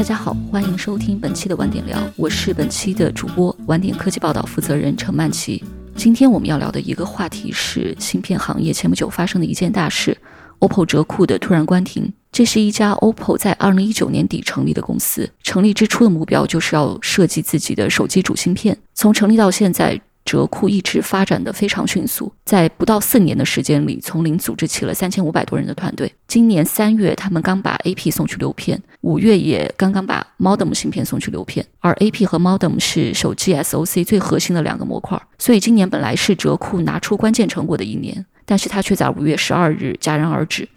大家好，欢迎收听本期的晚点聊，我是本期的主播晚点科技报道负责人陈曼琪。今天我们要聊的一个话题是芯片行业前不久发生的一件大事：OPPO 折库的突然关停。这是一家 OPPO 在二零一九年底成立的公司，成立之初的目标就是要设计自己的手机主芯片。从成立到现在。折库一直发展的非常迅速，在不到四年的时间里，从零组织起了三千五百多人的团队。今年三月，他们刚把 AP 送去流片；五月也刚刚把 Modem 芯片送去流片。而 AP 和 Modem 是手机 SOC 最核心的两个模块，所以今年本来是折库拿出关键成果的一年，但是它却在五月十二日戛然而止。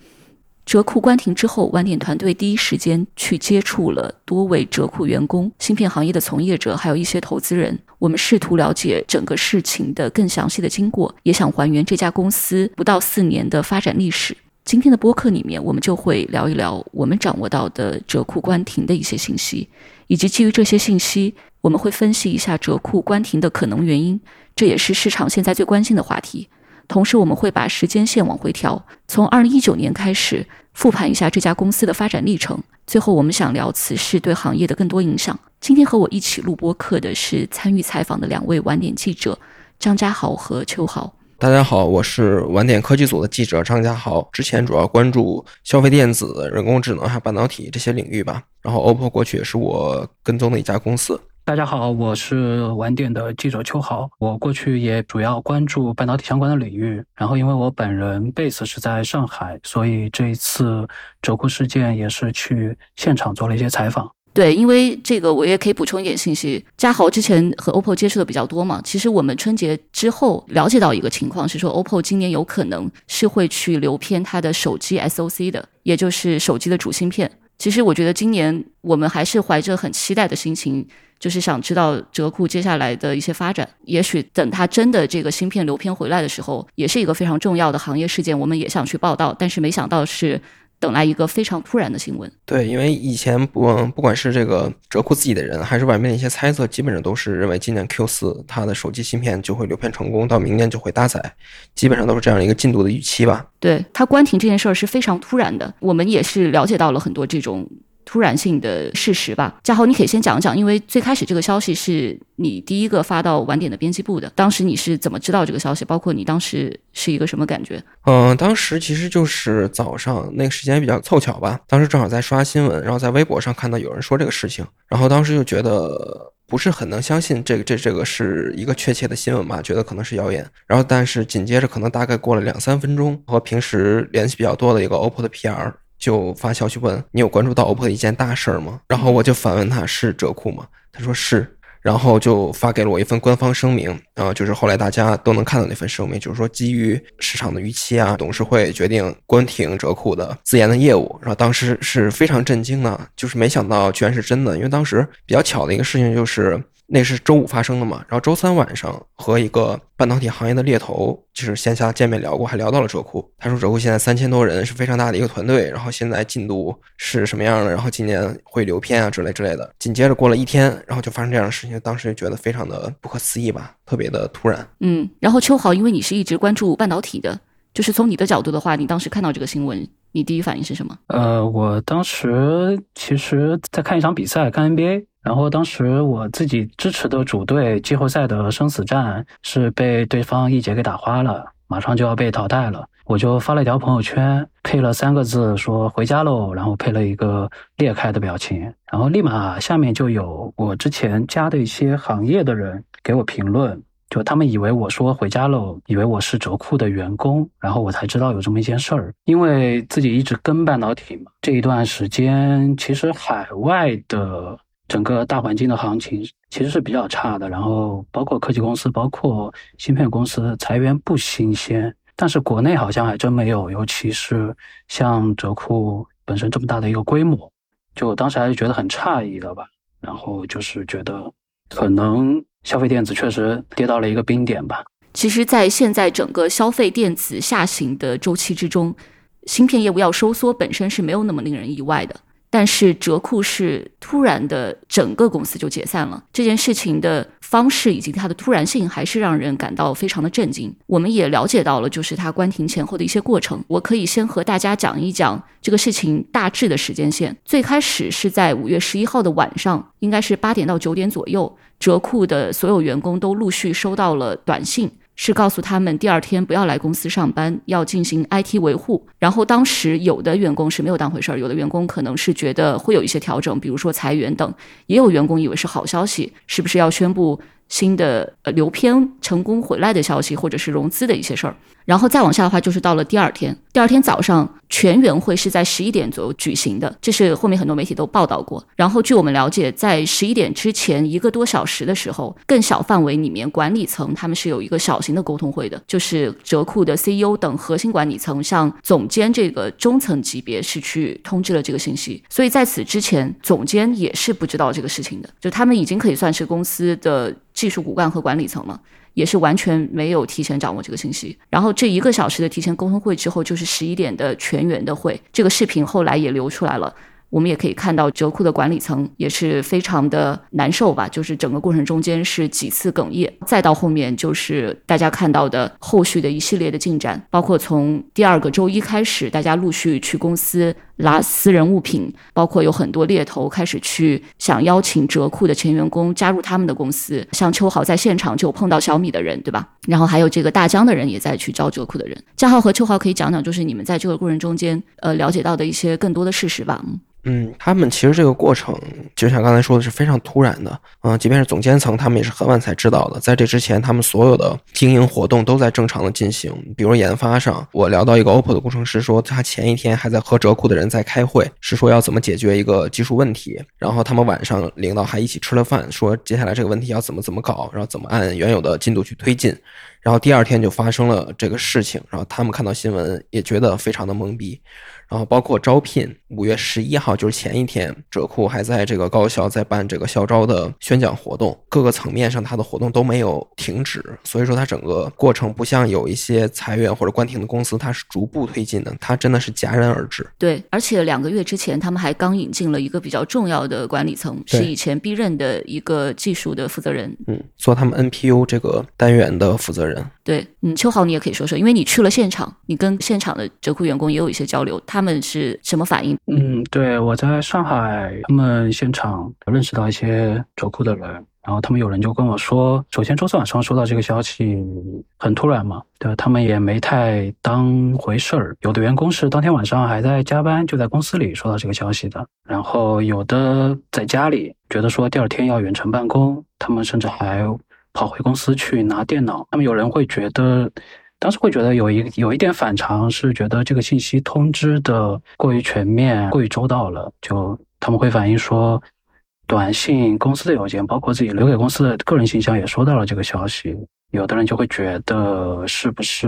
折库关停之后，晚点团队第一时间去接触了多位折库员工、芯片行业的从业者，还有一些投资人。我们试图了解整个事情的更详细的经过，也想还原这家公司不到四年的发展历史。今天的播客里面，我们就会聊一聊我们掌握到的折库关停的一些信息，以及基于这些信息，我们会分析一下折库关停的可能原因。这也是市场现在最关心的话题。同时，我们会把时间线往回调，从二零一九年开始复盘一下这家公司的发展历程。最后，我们想聊此事对行业的更多影响。今天和我一起录播课的是参与采访的两位晚点记者张家豪和邱豪。大家好，我是晚点科技组的记者张家豪，之前主要关注消费电子、人工智能还有半导体这些领域吧。然后，OPPO 过去也是我跟踪的一家公司。大家好，我是晚点的记者邱豪。我过去也主要关注半导体相关的领域。然后，因为我本人 base 是在上海，所以这一次折库事件也是去现场做了一些采访。对，因为这个我也可以补充一点信息。嘉豪之前和 OPPO 接触的比较多嘛，其实我们春节之后了解到一个情况是说，OPPO 今年有可能是会去留片它的手机 SOC 的，也就是手机的主芯片。其实我觉得今年我们还是怀着很期待的心情。就是想知道折库接下来的一些发展，也许等它真的这个芯片流片回来的时候，也是一个非常重要的行业事件，我们也想去报道，但是没想到是等来一个非常突然的新闻。对，因为以前不不管是这个折库自己的人，还是外面的一些猜测，基本上都是认为今年 Q 四它的手机芯片就会流片成功，到明年就会搭载，基本上都是这样一个进度的预期吧。对它关停这件事儿是非常突然的，我们也是了解到了很多这种。突然性的事实吧，嘉豪，你可以先讲讲，因为最开始这个消息是你第一个发到晚点的编辑部的，当时你是怎么知道这个消息？包括你当时是一个什么感觉？嗯，当时其实就是早上那个时间比较凑巧吧，当时正好在刷新闻，然后在微博上看到有人说这个事情，然后当时就觉得不是很能相信这个这这个是一个确切的新闻吧，觉得可能是谣言。然后但是紧接着可能大概过了两三分钟，和平时联系比较多的一个 OPPO 的 PR。就发消息问你有关注到 OPPO 的一件大事儿吗？然后我就反问他是折库吗？他说是，然后就发给了我一份官方声明，然后就是后来大家都能看到那份声明，就是说基于市场的预期啊，董事会决定关停折库的自研的业务。然后当时是非常震惊的，就是没想到居然是真的，因为当时比较巧的一个事情就是。那是周五发生的嘛？然后周三晚上和一个半导体行业的猎头就是线下见面聊过，还聊到了折库。他说折库现在三千多人是非常大的一个团队，然后现在进度是什么样的？然后今年会流片啊之类之类的。紧接着过了一天，然后就发生这样的事情，当时就觉得非常的不可思议吧，特别的突然。嗯，然后秋豪，因为你是一直关注半导体的，就是从你的角度的话，你当时看到这个新闻，你第一反应是什么？呃，我当时其实在看一场比赛，看 NBA。然后当时我自己支持的主队季后赛的生死战是被对方一节给打花了，马上就要被淘汰了。我就发了一条朋友圈，配了三个字说回家喽，然后配了一个裂开的表情，然后立马下面就有我之前加的一些行业的人给我评论，就他们以为我说回家喽，以为我是折库的员工，然后我才知道有这么一件事儿。因为自己一直跟半导体嘛，这一段时间其实海外的。整个大环境的行情其实是比较差的，然后包括科技公司、包括芯片公司裁员不新鲜，但是国内好像还真没有，尤其是像折库本身这么大的一个规模，就当时还是觉得很诧异的吧。然后就是觉得可能消费电子确实跌到了一个冰点吧。其实，在现在整个消费电子下行的周期之中，芯片业务要收缩本身是没有那么令人意外的。但是折库是突然的，整个公司就解散了。这件事情的方式以及它的突然性，还是让人感到非常的震惊。我们也了解到了，就是它关停前后的一些过程。我可以先和大家讲一讲这个事情大致的时间线。最开始是在五月十一号的晚上，应该是八点到九点左右，折库的所有员工都陆续收到了短信。是告诉他们第二天不要来公司上班，要进行 IT 维护。然后当时有的员工是没有当回事儿，有的员工可能是觉得会有一些调整，比如说裁员等。也有员工以为是好消息，是不是要宣布新的呃流片成功回来的消息，或者是融资的一些事儿？然后再往下的话，就是到了第二天。第二天早上，全员会是在十一点左右举行的，这是后面很多媒体都报道过。然后据我们了解，在十一点之前一个多小时的时候，更小范围里面管理层他们是有一个小型的沟通会的，就是折库的 CEO 等核心管理层向总监这个中层级别是去通知了这个信息。所以在此之前，总监也是不知道这个事情的，就他们已经可以算是公司的技术骨干和管理层嘛。也是完全没有提前掌握这个信息，然后这一个小时的提前沟通会之后，就是十一点的全员的会。这个视频后来也流出来了。我们也可以看到，折库的管理层也是非常的难受吧，就是整个过程中间是几次哽咽，再到后面就是大家看到的后续的一系列的进展，包括从第二个周一开始，大家陆续去公司拉私人物品，包括有很多猎头开始去想邀请折库的前员工加入他们的公司，像秋豪在现场就碰到小米的人，对吧？然后还有这个大疆的人也在去招折库的人。嘉浩和秋豪可以讲讲，就是你们在这个过程中间呃了解到的一些更多的事实吧。嗯。他们其实这个过程就像刚才说的是非常突然的，嗯，即便是总监层，他们也是很晚才知道的。在这之前，他们所有的经营活动都在正常的进行。比如研发上，我聊到一个 OPPO 的工程师说，他前一天还在和折库的人在开会，是说要怎么解决一个技术问题。然后他们晚上领导还一起吃了饭，说接下来这个问题要怎么怎么搞，然后怎么按原有的进度去推进。然后第二天就发生了这个事情，然后他们看到新闻也觉得非常的懵逼。然后包括招聘，五月十一号就是前一天，浙库还在这个高校在办这个校招的宣讲活动，各个层面上他的活动都没有停止，所以说他整个过程不像有一些裁员或者关停的公司，它是逐步推进的，它真的是戛然而止。对，而且两个月之前，他们还刚引进了一个比较重要的管理层，是以前 B 任的一个技术的负责人，嗯，做他们 NPU 这个单元的负责人。对，嗯，秋豪你也可以说说，因为你去了现场，你跟现场的折扣员工也有一些交流，他们是什么反应？嗯，对我在上海，他们现场认识到一些折扣的人，然后他们有人就跟我说，首先周四晚上收到这个消息很突然嘛，对，他们也没太当回事儿。有的员工是当天晚上还在加班，就在公司里收到这个消息的，然后有的在家里觉得说第二天要远程办公，他们甚至还。跑回公司去拿电脑，那么有人会觉得，当时会觉得有一有一点反常，是觉得这个信息通知的过于全面、过于周到了。就他们会反映说，短信、公司的邮件，包括自己留给公司的个人信箱也收到了这个消息。有的人就会觉得，是不是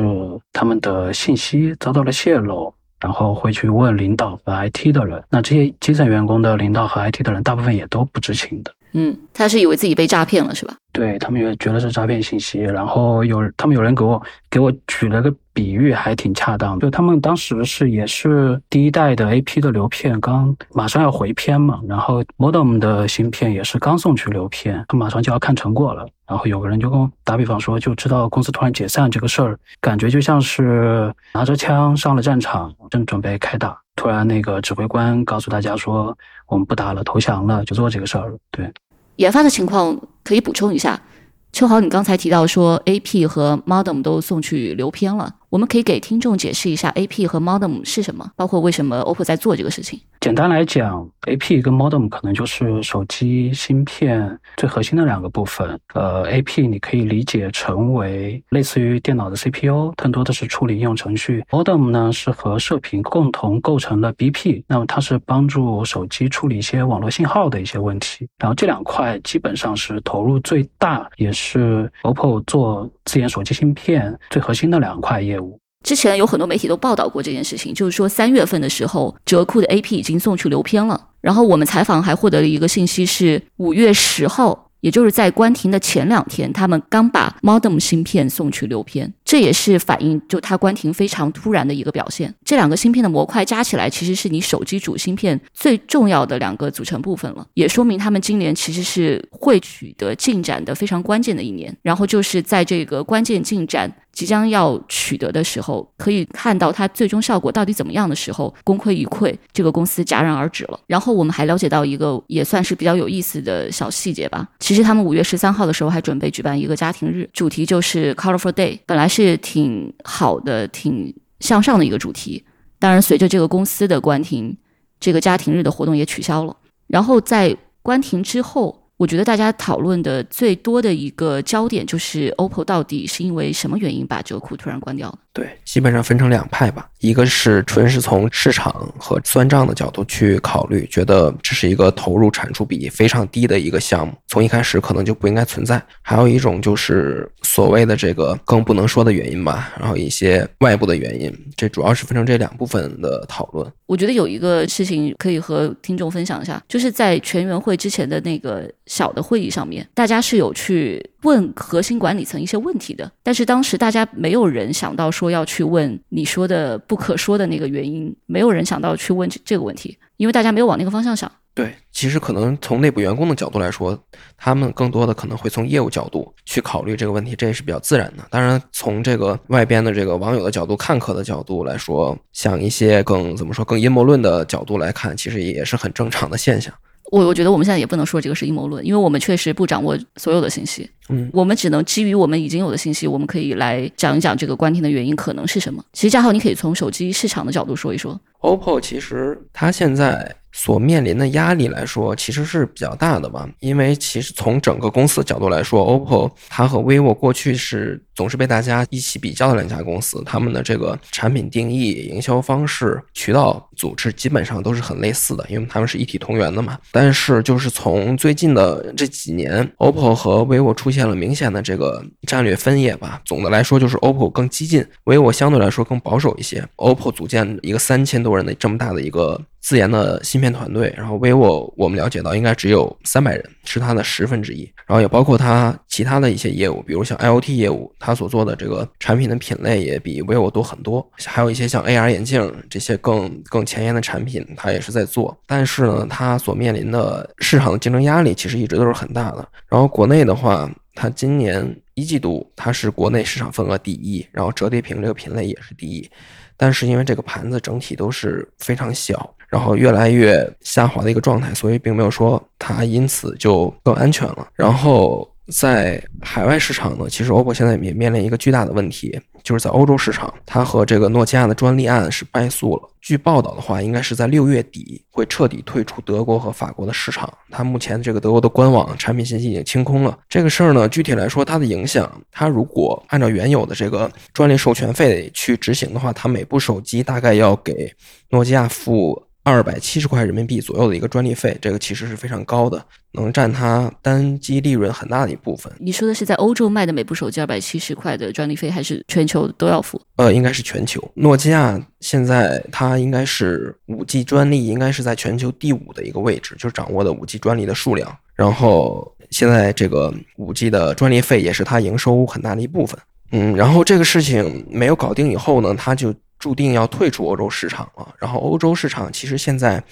他们的信息遭到了泄露？然后会去问领导和 IT 的人。那这些基层员工的领导和 IT 的人，大部分也都不知情的。嗯，他是以为自己被诈骗了，是吧？对他们也觉得是诈骗信息，然后有他们有人给我给我举了个比喻，还挺恰当。就他们当时是也是第一代的 AP 的流片刚马上要回片嘛，然后 Modem 的芯片也是刚送去流片，他马上就要看成果了。然后有个人就跟我打比方说，就知道公司突然解散这个事儿，感觉就像是拿着枪上了战场，正准备开打，突然那个指挥官告诉大家说，我们不打了，投降了，就做这个事儿。对。研发的情况可以补充一下，秋豪，你刚才提到说 AP 和 Modem 都送去留片了。我们可以给听众解释一下 AP 和 Modem 是什么，包括为什么 OPPO 在做这个事情。简单来讲，AP 跟 Modem 可能就是手机芯片最核心的两个部分。呃，AP 你可以理解成为类似于电脑的 CPU，更多的是处理应用程序。Modem 呢是和射频共同构成了 BP，那么它是帮助手机处理一些网络信号的一些问题。然后这两块基本上是投入最大，也是 OPPO 做自研手机芯片最核心的两块业务。之前有很多媒体都报道过这件事情，就是说三月份的时候，折库的 AP 已经送去留片了。然后我们采访还获得了一个信息，是五月十号，也就是在关停的前两天，他们刚把 Modem 芯片送去留片。这也是反映就它关停非常突然的一个表现。这两个芯片的模块加起来，其实是你手机主芯片最重要的两个组成部分了，也说明他们今年其实是会取得进展的非常关键的一年。然后就是在这个关键进展。即将要取得的时候，可以看到它最终效果到底怎么样的时候，功亏一篑，这个公司戛然而止了。然后我们还了解到一个也算是比较有意思的小细节吧。其实他们五月十三号的时候还准备举办一个家庭日，主题就是 Colorful Day，本来是是挺好的、挺向上的一个主题。当然，随着这个公司的关停，这个家庭日的活动也取消了。然后在关停之后。我觉得大家讨论的最多的一个焦点就是 OPPO 到底是因为什么原因把这个库突然关掉了？对，基本上分成两派吧，一个是纯是从市场和算账的角度去考虑，觉得这是一个投入产出比非常低的一个项目，从一开始可能就不应该存在；还有一种就是所谓的这个更不能说的原因吧，然后一些外部的原因，这主要是分成这两部分的讨论。我觉得有一个事情可以和听众分享一下，就是在全员会之前的那个小的会议上面，大家是有去问核心管理层一些问题的，但是当时大家没有人想到说要去问你说的不可说的那个原因，没有人想到去问这这个问题，因为大家没有往那个方向想。对，其实可能从内部员工的角度来说，他们更多的可能会从业务角度去考虑这个问题，这也是比较自然的。当然，从这个外边的这个网友的角度、看客的角度来说，想一些更怎么说、更阴谋论的角度来看，其实也是很正常的现象。我我觉得我们现在也不能说这个是阴谋论，因为我们确实不掌握所有的信息。嗯，我们只能基于我们已经有的信息，我们可以来讲一讲这个关停的原因可能是什么。其实，嘉浩，你可以从手机市场的角度说一说。OPPO 其实它现在。所面临的压力来说，其实是比较大的吧。因为其实从整个公司角度来说，OPPO 它和 vivo 过去是总是被大家一起比较的两家公司，他们的这个产品定义、营销方式、渠道组织基本上都是很类似的，因为他们是一体同源的嘛。但是就是从最近的这几年，OPPO 和 vivo 出现了明显的这个战略分野吧。总的来说，就是 OPPO 更激进，vivo 相对来说更保守一些。OPPO 组建一个三千多人的这么大的一个。自研的芯片团队，然后 vivo 我们了解到应该只有三百人，是它的十分之一。然后也包括它其他的一些业务，比如像 IoT 业务，它所做的这个产品的品类也比 vivo 多很多。还有一些像 AR 眼镜这些更更前沿的产品，它也是在做。但是呢，它所面临的市场的竞争压力其实一直都是很大的。然后国内的话，它今年一季度它是国内市场份额第一，然后折叠屏这个品类也是第一。但是因为这个盘子整体都是非常小。然后越来越下滑的一个状态，所以并没有说它因此就更安全了。然后在海外市场呢，其实 OPPO 现在也面临一个巨大的问题，就是在欧洲市场，它和这个诺基亚的专利案是败诉了。据报道的话，应该是在六月底会彻底退出德国和法国的市场。它目前这个德国的官网产品信息已经清空了。这个事儿呢，具体来说它的影响，它如果按照原有的这个专利授权费去执行的话，它每部手机大概要给诺基亚付。二百七十块人民币左右的一个专利费，这个其实是非常高的，能占它单机利润很大的一部分。你说的是在欧洲卖的每部手机二百七十块的专利费，还是全球都要付？呃，应该是全球。诺基亚现在它应该是五 G 专利，应该是在全球第五的一个位置，就是掌握的五 G 专利的数量。然后现在这个五 G 的专利费也是它营收很大的一部分。嗯，然后这个事情没有搞定以后呢，它就。注定要退出欧洲市场了。然后欧洲市场其实现在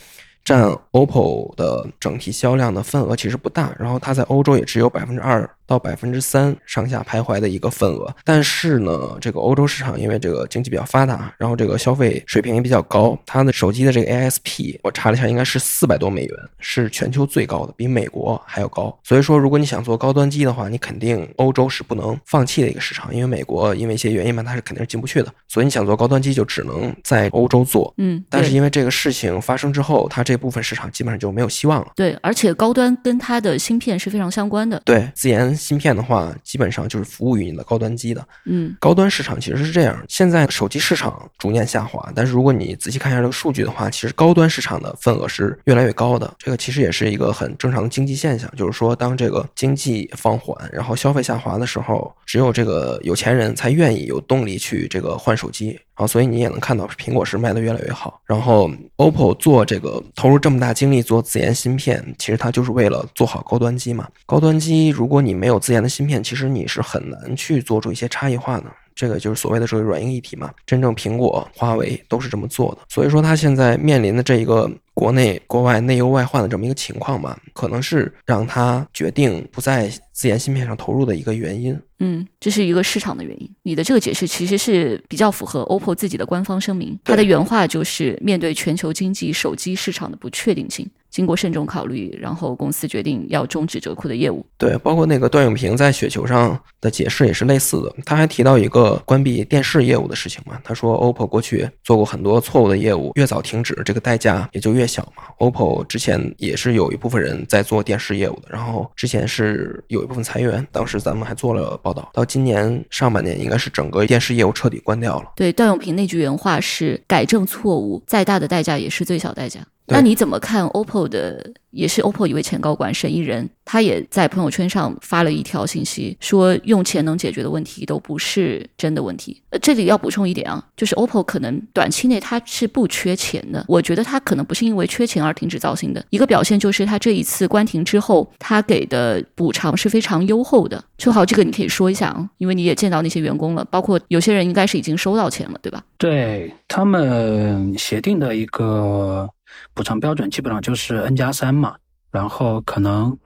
占 OPPO 的整体销量的份额其实不大，然后它在欧洲也只有百分之二。到百分之三上下徘徊的一个份额，但是呢，这个欧洲市场因为这个经济比较发达，然后这个消费水平也比较高，它的手机的这个 ASP 我查了一下，应该是四百多美元，是全球最高的，比美国还要高。所以说，如果你想做高端机的话，你肯定欧洲是不能放弃的一个市场，因为美国因为一些原因嘛，它是肯定是进不去的。所以你想做高端机，就只能在欧洲做。嗯，但是因为这个事情发生之后，它这部分市场基本上就没有希望了。对，而且高端跟它的芯片是非常相关的。对，自研。芯片的话，基本上就是服务于你的高端机的。嗯，高端市场其实是这样，现在手机市场逐年下滑，但是如果你仔细看一下这个数据的话，其实高端市场的份额是越来越高的。这个其实也是一个很正常的经济现象，就是说当这个经济放缓，然后消费下滑的时候，只有这个有钱人才愿意有动力去这个换手机。然后，所以你也能看到，苹果是卖的越来越好。然后，OPPO 做这个投入这么大精力做自研芯片，其实它就是为了做好高端机嘛。高端机，如果你没有自研的芯片，其实你是很难去做出一些差异化的。这个就是所谓的这个软硬一体嘛。真正苹果、华为都是这么做的，所以说它现在面临的这一个国内国外内忧外患的这么一个情况吧，可能是让他决定不在自研芯片上投入的一个原因。嗯，这是一个市场的原因。你的这个解释其实是比较符合 OPPO 自己的官方声明，它的原话就是面对全球经济手机市场的不确定性。经过慎重考虑，然后公司决定要终止折扣的业务。对，包括那个段永平在雪球上的解释也是类似的。他还提到一个关闭电视业务的事情嘛？他说，OPPO 过去做过很多错误的业务，越早停止，这个代价也就越小嘛。OPPO 之前也是有一部分人在做电视业务的，然后之前是有一部分裁员，当时咱们还做了报道。到今年上半年，应该是整个电视业务彻底关掉了。对，段永平那句原话是：改正错误，再大的代价也是最小代价。那你怎么看 OPPO 的？也是 OPPO 一位前高管沈一人，他也在朋友圈上发了一条信息，说用钱能解决的问题都不是真的问题。呃，这里要补充一点啊，就是 OPPO 可能短期内它是不缺钱的，我觉得它可能不是因为缺钱而停止造型的。一个表现就是它这一次关停之后，它给的补偿是非常优厚的。秋豪，这个你可以说一下啊，因为你也见到那些员工了，包括有些人应该是已经收到钱了，对吧？对他们协定的一个。补偿标准基本上就是 N 加三嘛，然后可能，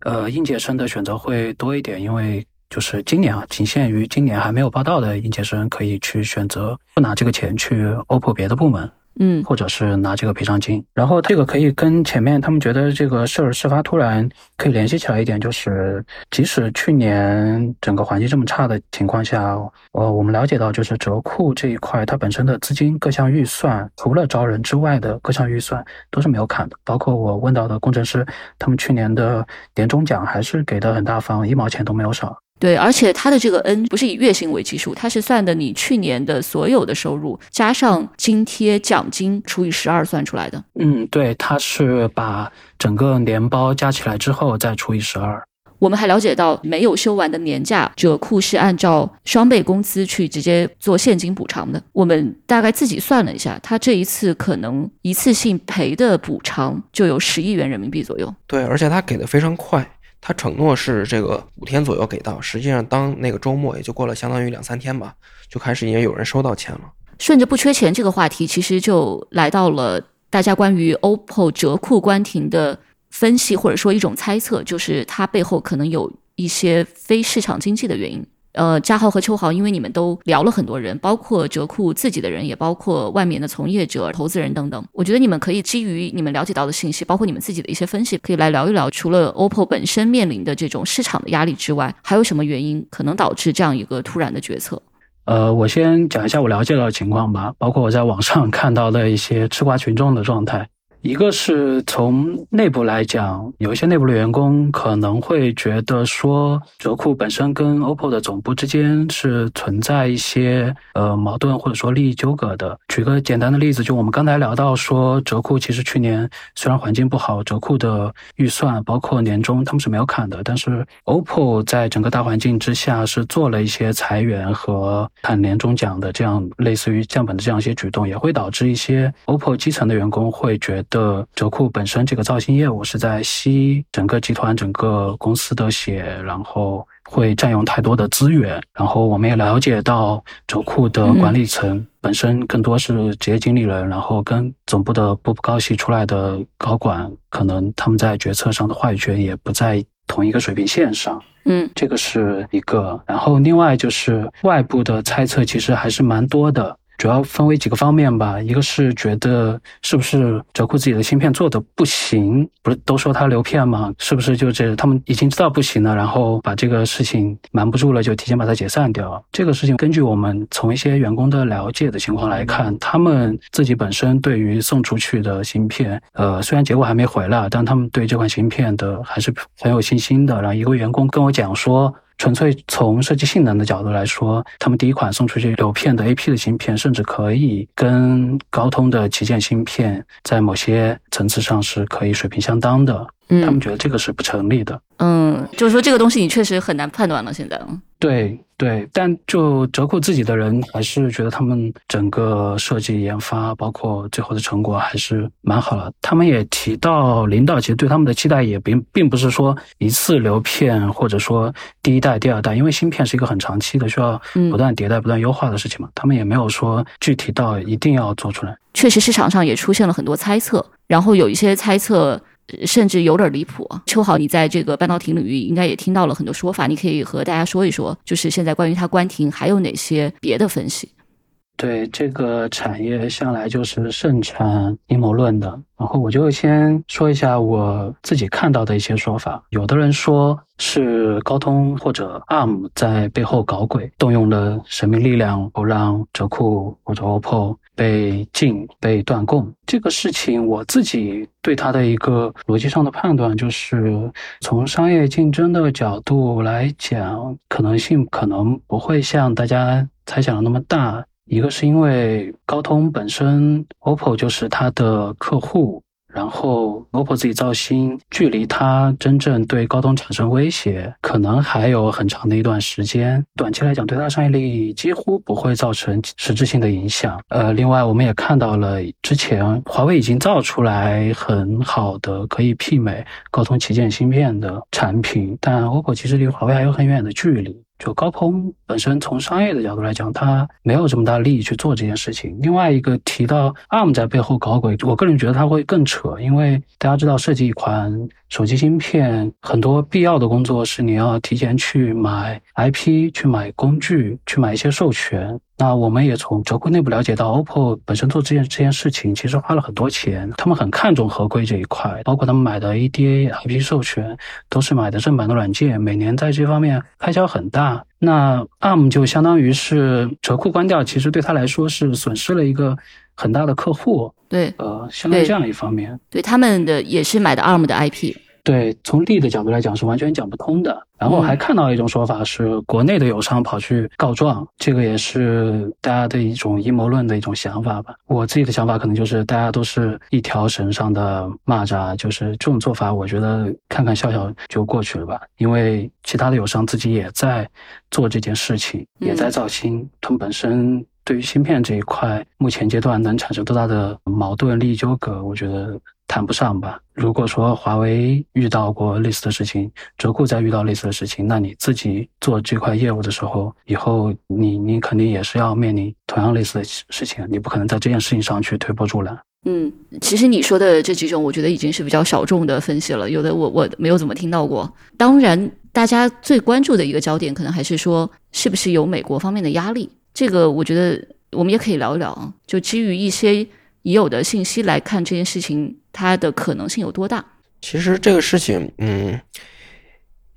呃，应届生的选择会多一点，因为就是今年啊，仅限于今年还没有报到的应届生可以去选择不拿这个钱去 OPPO 别的部门。嗯，或者是拿这个赔偿金，然后这个可以跟前面他们觉得这个事儿事发突然可以联系起来一点，就是即使去年整个环境这么差的情况下，呃，我们了解到就是折库这一块它本身的资金各项预算，除了招人之外的各项预算都是没有砍的，包括我问到的工程师，他们去年的年终奖还是给的很大方，一毛钱都没有少。对，而且它的这个 N 不是以月薪为基数，它是算的你去年的所有的收入加上津贴奖金除以十二算出来的。嗯，对，它是把整个年包加起来之后再除以十二。我们还了解到，没有休完的年假，折库是按照双倍工资去直接做现金补偿的。我们大概自己算了一下，他这一次可能一次性赔的补偿就有十亿元人民币左右。对，而且他给的非常快。他承诺是这个五天左右给到，实际上当那个周末也就过了，相当于两三天吧，就开始也有人收到钱了。顺着不缺钱这个话题，其实就来到了大家关于 OPPO 折库关停的分析，或者说一种猜测，就是它背后可能有一些非市场经济的原因。呃，嘉豪和秋豪，因为你们都聊了很多人，包括折库自己的人，也包括外面的从业者、投资人等等。我觉得你们可以基于你们了解到的信息，包括你们自己的一些分析，可以来聊一聊，除了 OPPO 本身面临的这种市场的压力之外，还有什么原因可能导致这样一个突然的决策？呃，我先讲一下我了解到的情况吧，包括我在网上 看到的一些吃瓜群众的状态。一个是从内部来讲，有一些内部的员工可能会觉得说，折库本身跟 OPPO 的总部之间是存在一些呃矛盾或者说利益纠葛的。举个简单的例子，就我们刚才聊到说，折库其实去年虽然环境不好，折库的预算包括年终他们是没有砍的，但是 OPPO 在整个大环境之下是做了一些裁员和砍年终奖的这样类似于降本的这样一些举动，也会导致一些 OPPO 基层的员工会觉得。的折库本身这个造星业务是在吸整个集团、整个公司的血，然后会占用太多的资源。然后我们也了解到，折库的管理层本身更多是职业经理人，然后跟总部的步步高系出来的高管，可能他们在决策上的话语权也不在同一个水平线上。嗯，这个是一个。然后另外就是外部的猜测，其实还是蛮多的。主要分为几个方面吧，一个是觉得是不是折库自己的芯片做的不行，不是都说他流片吗？是不是就这他们已经知道不行了，然后把这个事情瞒不住了，就提前把它解散掉？这个事情根据我们从一些员工的了解的情况来看，他们自己本身对于送出去的芯片，呃，虽然结果还没回来，但他们对这款芯片的还是很有信心的。然后一个员工跟我讲说。纯粹从设计性能的角度来说，他们第一款送出去流片的 AP 的芯片，甚至可以跟高通的旗舰芯片在某些层次上是可以水平相当的。他们觉得这个是不成立的。嗯，就是说这个东西你确实很难判断了。现在，对对，但就折扣自己的人还是觉得他们整个设计研发，包括最后的成果还是蛮好的。他们也提到，领导其实对他们的期待也并并不是说一次流片，或者说第一代、第二代，因为芯片是一个很长期的，需要不断迭代、不断优化的事情嘛。他们也没有说具体到一定要做出来。确实，市场上也出现了很多猜测，然后有一些猜测。甚至有点离谱。秋好，你在这个半导体领域应该也听到了很多说法，你可以和大家说一说，就是现在关于它关停还有哪些别的分析？对这个产业向来就是盛产阴谋论的，然后我就先说一下我自己看到的一些说法。有的人说是高通或者 ARM 在背后搞鬼，动用了神秘力量，不让折库或者 OPPO 被禁、被断供。这个事情我自己对它的一个逻辑上的判断，就是从商业竞争的角度来讲，可能性可能不会像大家猜想的那么大。一个是因为高通本身，OPPO 就是它的客户，然后 OPPO 自己造芯，距离它真正对高通产生威胁，可能还有很长的一段时间。短期来讲，对它商业利益几乎不会造成实质性的影响。呃，另外我们也看到了，之前华为已经造出来很好的可以媲美高通旗舰芯片的产品，但 OPPO 其实离华为还有很远的距离。就高通本身从商业的角度来讲，它没有这么大利益去做这件事情。另外一个提到 ARM 在背后搞鬼，我个人觉得它会更扯，因为大家知道设计一款手机芯片，很多必要的工作是你要提前去买 IP、去买工具、去买一些授权。那我们也从折扣内部了解到，OPPO 本身做这件这件事情其实花了很多钱，他们很看重合规这一块，包括他们买的 ADA IP 授权都是买的正版的软件，每年在这方面开销很大。那 ARM 就相当于是折扣关掉，其实对他来说是损失了一个很大的客户。对，呃，相当于这样一方面，对他们的也是买的 ARM 的 IP。对，从利的角度来讲是完全讲不通的。然后还看到一种说法是，国内的友商跑去告状，这个也是大家的一种阴谋论的一种想法吧。我自己的想法可能就是大家都是一条绳上的蚂蚱，就是这种做法，我觉得看看笑笑就过去了吧。因为其他的友商自己也在做这件事情，也在造芯，他们本身对于芯片这一块，目前阶段能产生多大的矛盾利益纠葛，我觉得。谈不上吧。如果说华为遇到过类似的事情，折库再遇到类似的事情，那你自己做这块业务的时候，以后你你肯定也是要面临同样类似的事情，你不可能在这件事情上去推波助澜。嗯，其实你说的这几种，我觉得已经是比较小众的分析了，有的我我没有怎么听到过。当然，大家最关注的一个焦点，可能还是说是不是有美国方面的压力。这个我觉得我们也可以聊一聊啊，就基于一些已有的信息来看这件事情。它的可能性有多大？其实这个事情，嗯，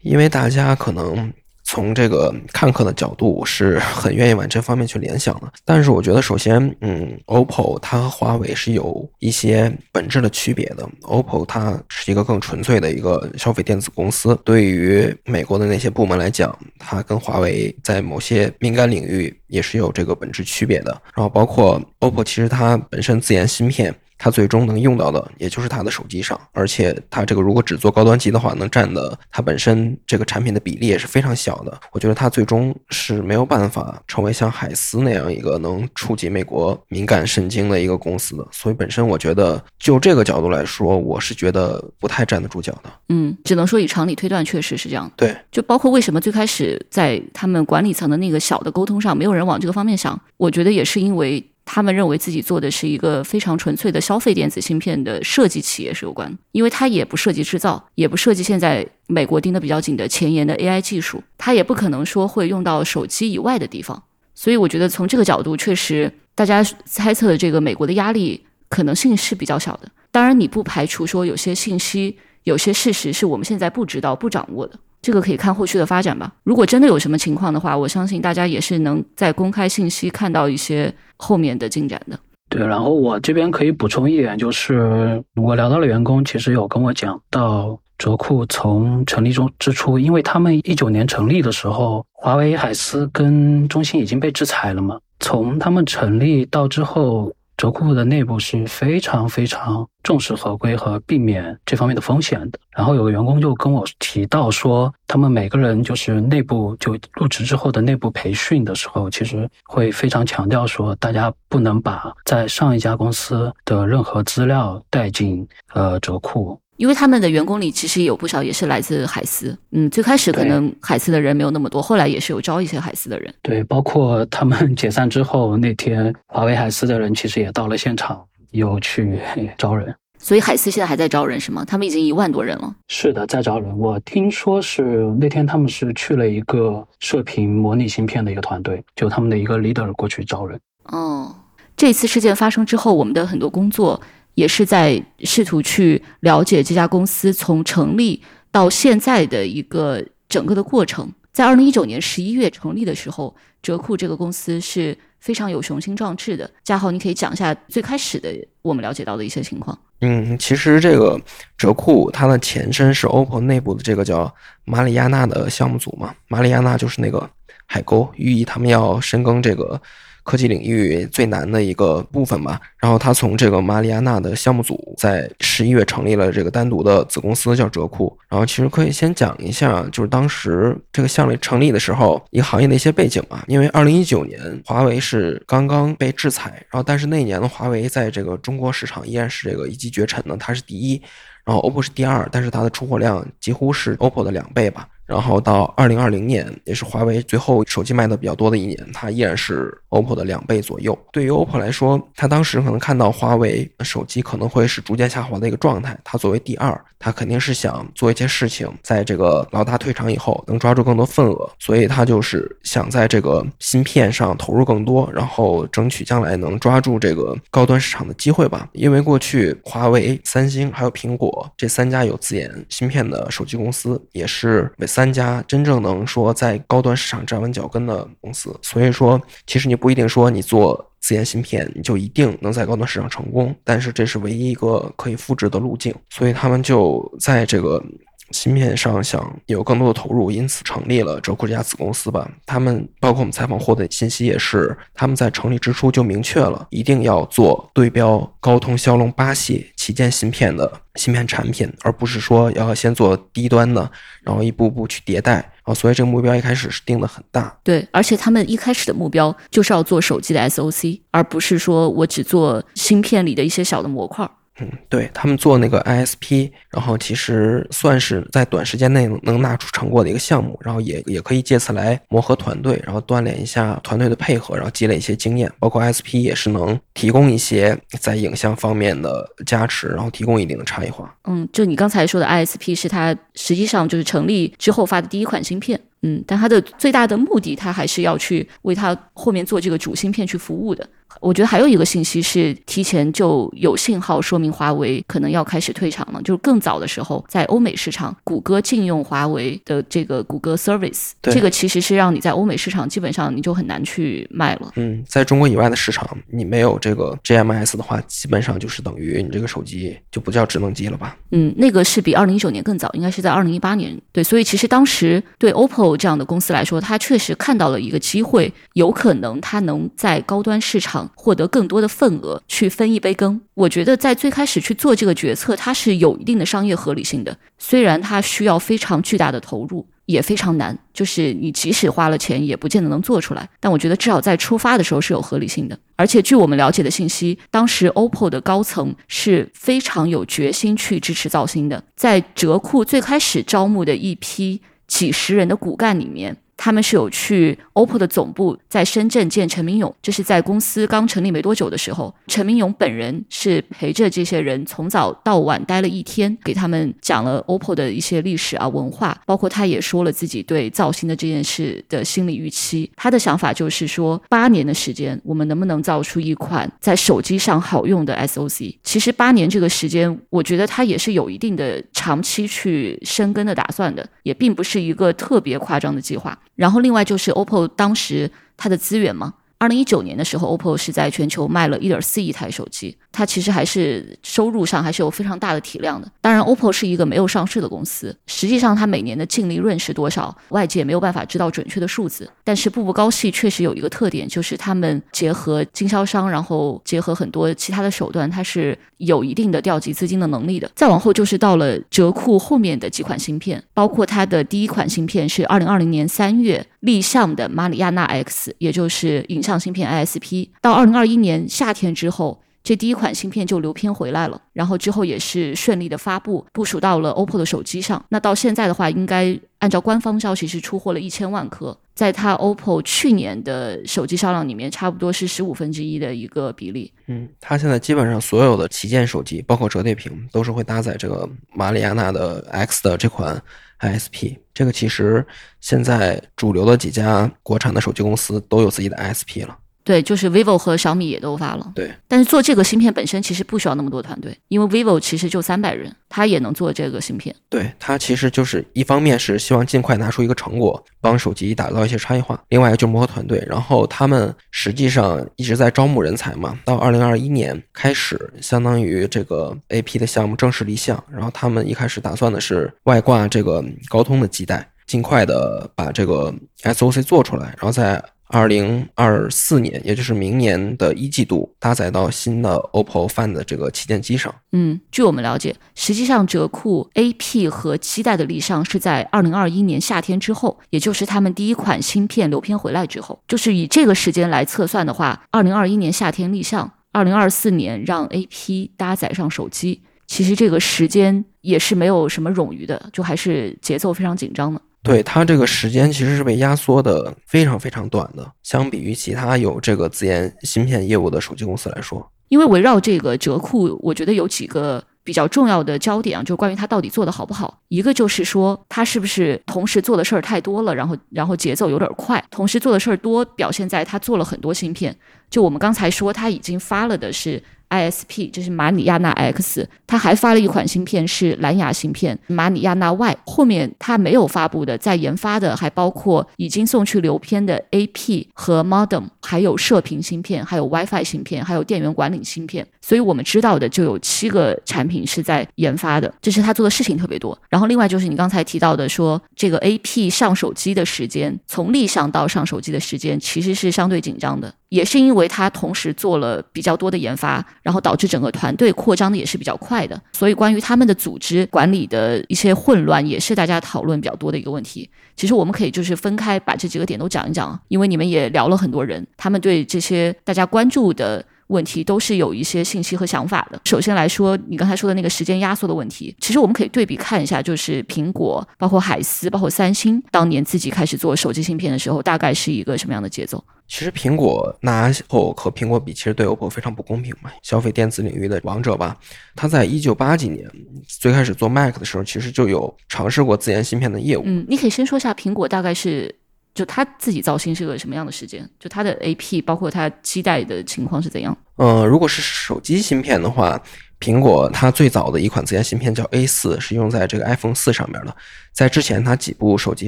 因为大家可能从这个看客的角度是很愿意往这方面去联想的。但是我觉得，首先，嗯，OPPO 它和华为是有一些本质的区别的。OPPO 它是一个更纯粹的一个消费电子公司，对于美国的那些部门来讲，它跟华为在某些敏感领域也是有这个本质区别的。然后包括 OPPO，其实它本身自研芯片。它最终能用到的，也就是它的手机上，而且它这个如果只做高端机的话，能占的它本身这个产品的比例也是非常小的。我觉得它最终是没有办法成为像海思那样一个能触及美国敏感神经的一个公司的。所以本身我觉得，就这个角度来说，我是觉得不太站得住脚的。嗯，只能说以常理推断，确实是这样。对，就包括为什么最开始在他们管理层的那个小的沟通上，没有人往这个方面想，我觉得也是因为。他们认为自己做的是一个非常纯粹的消费电子芯片的设计企业是有关，因为它也不涉及制造，也不涉及现在美国盯得比较紧的前沿的 AI 技术，它也不可能说会用到手机以外的地方。所以我觉得从这个角度，确实大家猜测的这个美国的压力可能性是比较小的。当然，你不排除说有些信息、有些事实是我们现在不知道、不掌握的。这个可以看后续的发展吧。如果真的有什么情况的话，我相信大家也是能在公开信息看到一些后面的进展的。对，然后我这边可以补充一点，就是我聊到了员工，其实有跟我讲到，卓库从成立中之初，因为他们一九年成立的时候，华为、海思跟中兴已经被制裁了嘛。从他们成立到之后。折库的内部是非常非常重视合规和避免这方面的风险的。然后有个员工就跟我提到说，他们每个人就是内部就入职之后的内部培训的时候，其实会非常强调说，大家不能把在上一家公司的任何资料带进呃折库。因为他们的员工里其实也有不少也是来自海思，嗯，最开始可能海思的人没有那么多，后来也是有招一些海思的人。对，包括他们解散之后那天，华为海思的人其实也到了现场，有去招人。所以海思现在还在招人是吗？他们已经一万多人了。是的，在招人。我听说是那天他们是去了一个射频模拟芯片的一个团队，就他们的一个 leader 过去招人。哦，这次事件发生之后，我们的很多工作。也是在试图去了解这家公司从成立到现在的一个整个的过程。在二零一九年十一月成立的时候，折库这个公司是非常有雄心壮志的。嘉豪，你可以讲一下最开始的我们了解到的一些情况。嗯，其实这个折库它的前身是 OPPO 内部的这个叫马里亚纳的项目组嘛，马里亚纳就是那个海沟，寓意他们要深耕这个。科技领域最难的一个部分吧。然后他从这个马里亚纳的项目组在十一月成立了这个单独的子公司，叫折库。然后其实可以先讲一下，就是当时这个项目成立的时候，一个行业的一些背景吧。因为二零一九年华为是刚刚被制裁，然后但是那一年的华为在这个中国市场依然是这个一骑绝尘的，它是第一，然后 OPPO 是第二，但是它的出货量几乎是 OPPO 的两倍吧。然后到二零二零年，也是华为最后手机卖的比较多的一年，它依然是 OPPO 的两倍左右。对于 OPPO 来说，它当时可能看到华为手机可能会是逐渐下滑的一个状态，它作为第二，他肯定是想做一些事情，在这个老大退场以后，能抓住更多份额，所以他就是想在这个芯片上投入更多，然后争取将来能抓住这个高端市场的机会吧。因为过去华为、三星还有苹果这三家有自研芯片的手机公司，也是每三家真正能说在高端市场站稳脚跟的公司，所以说其实你不一定说你做自研芯片你就一定能在高端市场成功，但是这是唯一一个可以复制的路径，所以他们就在这个。芯片上想有更多的投入，因此成立了折库这家子公司吧。他们包括我们采访获得信息也是，他们在成立之初就明确了，一定要做对标高通骁龙八系旗舰芯片的芯片产品，而不是说要先做低端的，然后一步步去迭代哦。所以这个目标一开始是定的很大。对，而且他们一开始的目标就是要做手机的 SOC，而不是说我只做芯片里的一些小的模块。嗯，对他们做那个 ISP，然后其实算是在短时间内能拿出成果的一个项目，然后也也可以借此来磨合团队，然后锻炼一下团队的配合，然后积累一些经验。包括 ISP 也是能提供一些在影像方面的加持，然后提供一定的差异化。嗯，就你刚才说的 ISP 是它实际上就是成立之后发的第一款芯片。嗯，但它的最大的目的，它还是要去为它后面做这个主芯片去服务的。我觉得还有一个信息是，提前就有信号说明华为可能要开始退场了。就是更早的时候，在欧美市场，谷歌禁用华为的这个谷歌 Service，这个其实是让你在欧美市场基本上你就很难去卖了。嗯，在中国以外的市场，你没有这个 GMS 的话，基本上就是等于你这个手机就不叫智能机了吧？嗯，那个是比二零一九年更早，应该是在二零一八年。对，所以其实当时对 OPPO。这样的公司来说，他确实看到了一个机会，有可能他能在高端市场获得更多的份额，去分一杯羹。我觉得在最开始去做这个决策，它是有一定的商业合理性的，虽然它需要非常巨大的投入，也非常难，就是你即使花了钱，也不见得能做出来。但我觉得至少在出发的时候是有合理性的。而且据我们了解的信息，当时 OPPO 的高层是非常有决心去支持造星的，在折库最开始招募的一批。几十人的骨干里面。他们是有去 OPPO 的总部在深圳见陈明勇，这是在公司刚成立没多久的时候，陈明勇本人是陪着这些人从早到晚待了一天，给他们讲了 OPPO 的一些历史啊文化，包括他也说了自己对造星的这件事的心理预期。他的想法就是说，八年的时间，我们能不能造出一款在手机上好用的 SOC？其实八年这个时间，我觉得他也是有一定的长期去深耕的打算的，也并不是一个特别夸张的计划。然后另外就是 OPPO 当时它的资源嘛，二零一九年的时候，OPPO 是在全球卖了一点四亿台手机，它其实还是收入上还是有非常大的体量的。当然，OPPO 是一个没有上市的公司，实际上它每年的净利润是多少，外界没有办法知道准确的数字。但是步步高系确实有一个特点，就是他们结合经销商，然后结合很多其他的手段，它是有一定的调集资金的能力的。再往后就是到了折库后面的几款芯片，包括它的第一款芯片是二零二零年三月立项的马里亚纳 X，也就是影像芯片 ISP。到二零二一年夏天之后，这第一款芯片就流片回来了，然后之后也是顺利的发布，部署到了 OPPO 的手机上。那到现在的话，应该按照官方消息是出货了一千万颗，在它 OPPO 去年的手机销量里面，差不多是十五分之一的一个比例。嗯，它现在基本上所有的旗舰手机，包括折叠屏，都是会搭载这个马里亚纳的 X 的这款 ISP。这个其实现在主流的几家国产的手机公司都有自己的 ISP 了。对，就是 vivo 和小米也都发了。对，但是做这个芯片本身其实不需要那么多团队，因为 vivo 其实就三百人，他也能做这个芯片。对，它其实就是一方面是希望尽快拿出一个成果，帮手机打造一些差异化；另外一个就是磨合团队。然后他们实际上一直在招募人才嘛，到二零二一年开始，相当于这个 AP 的项目正式立项。然后他们一开始打算的是外挂这个高通的基带，尽快的把这个 SOC 做出来，然后在。二零二四年，也就是明年的一季度，搭载到新的 OPPO Find 的这个旗舰机上。嗯，据我们了解，实际上折库 AP 和基带的立项是在二零二一年夏天之后，也就是他们第一款芯片流片回来之后。就是以这个时间来测算的话，二零二一年夏天立项，二零二四年让 AP 搭载上手机，其实这个时间也是没有什么冗余的，就还是节奏非常紧张的。对它这个时间其实是被压缩的非常非常短的，相比于其他有这个自研芯片业务的手机公司来说。因为围绕这个折库，我觉得有几个比较重要的焦点啊，就是关于它到底做的好不好。一个就是说，它是不是同时做的事儿太多了，然后然后节奏有点快。同时做的事儿多，表现在它做了很多芯片。就我们刚才说，它已经发了的是。ISP 就是马里亚纳 X，它还发了一款芯片是蓝牙芯片马里亚纳 Y。后面它没有发布的，在研发的还包括已经送去流片的 AP 和 Modem，还有射频芯片，还有 WiFi 芯片，还有电源管理芯片。所以我们知道的就有七个产品是在研发的，这是他做的事情特别多。然后另外就是你刚才提到的说，这个 AP 上手机的时间，从立项到上手机的时间其实是相对紧张的。也是因为他同时做了比较多的研发，然后导致整个团队扩张的也是比较快的，所以关于他们的组织管理的一些混乱，也是大家讨论比较多的一个问题。其实我们可以就是分开把这几个点都讲一讲，因为你们也聊了很多人，他们对这些大家关注的。问题都是有一些信息和想法的。首先来说，你刚才说的那个时间压缩的问题，其实我们可以对比看一下，就是苹果、包括海思、包括三星，当年自己开始做手机芯片的时候，大概是一个什么样的节奏？其实苹果拿 OPPO 和苹果比，其实对 OPPO 非常不公平嘛。消费电子领域的王者吧，他在一九八几年最开始做 Mac 的时候，其实就有尝试过自研芯片的业务。嗯，你可以先说一下苹果大概是。就他自己造芯是个什么样的时间？就它的 AP 包括它期待的情况是怎样？嗯，如果是手机芯片的话，苹果它最早的一款自研芯片叫 A 四，是用在这个 iPhone 四上面的。在之前，它几部手机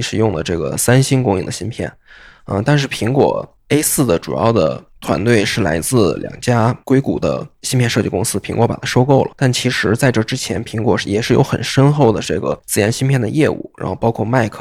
是用的这个三星供应的芯片。嗯，但是苹果 A 四的主要的团队是来自两家硅谷的芯片设计公司，苹果把它收购了。但其实在这之前，苹果也是有很深厚的这个自研芯片的业务，然后包括 Mac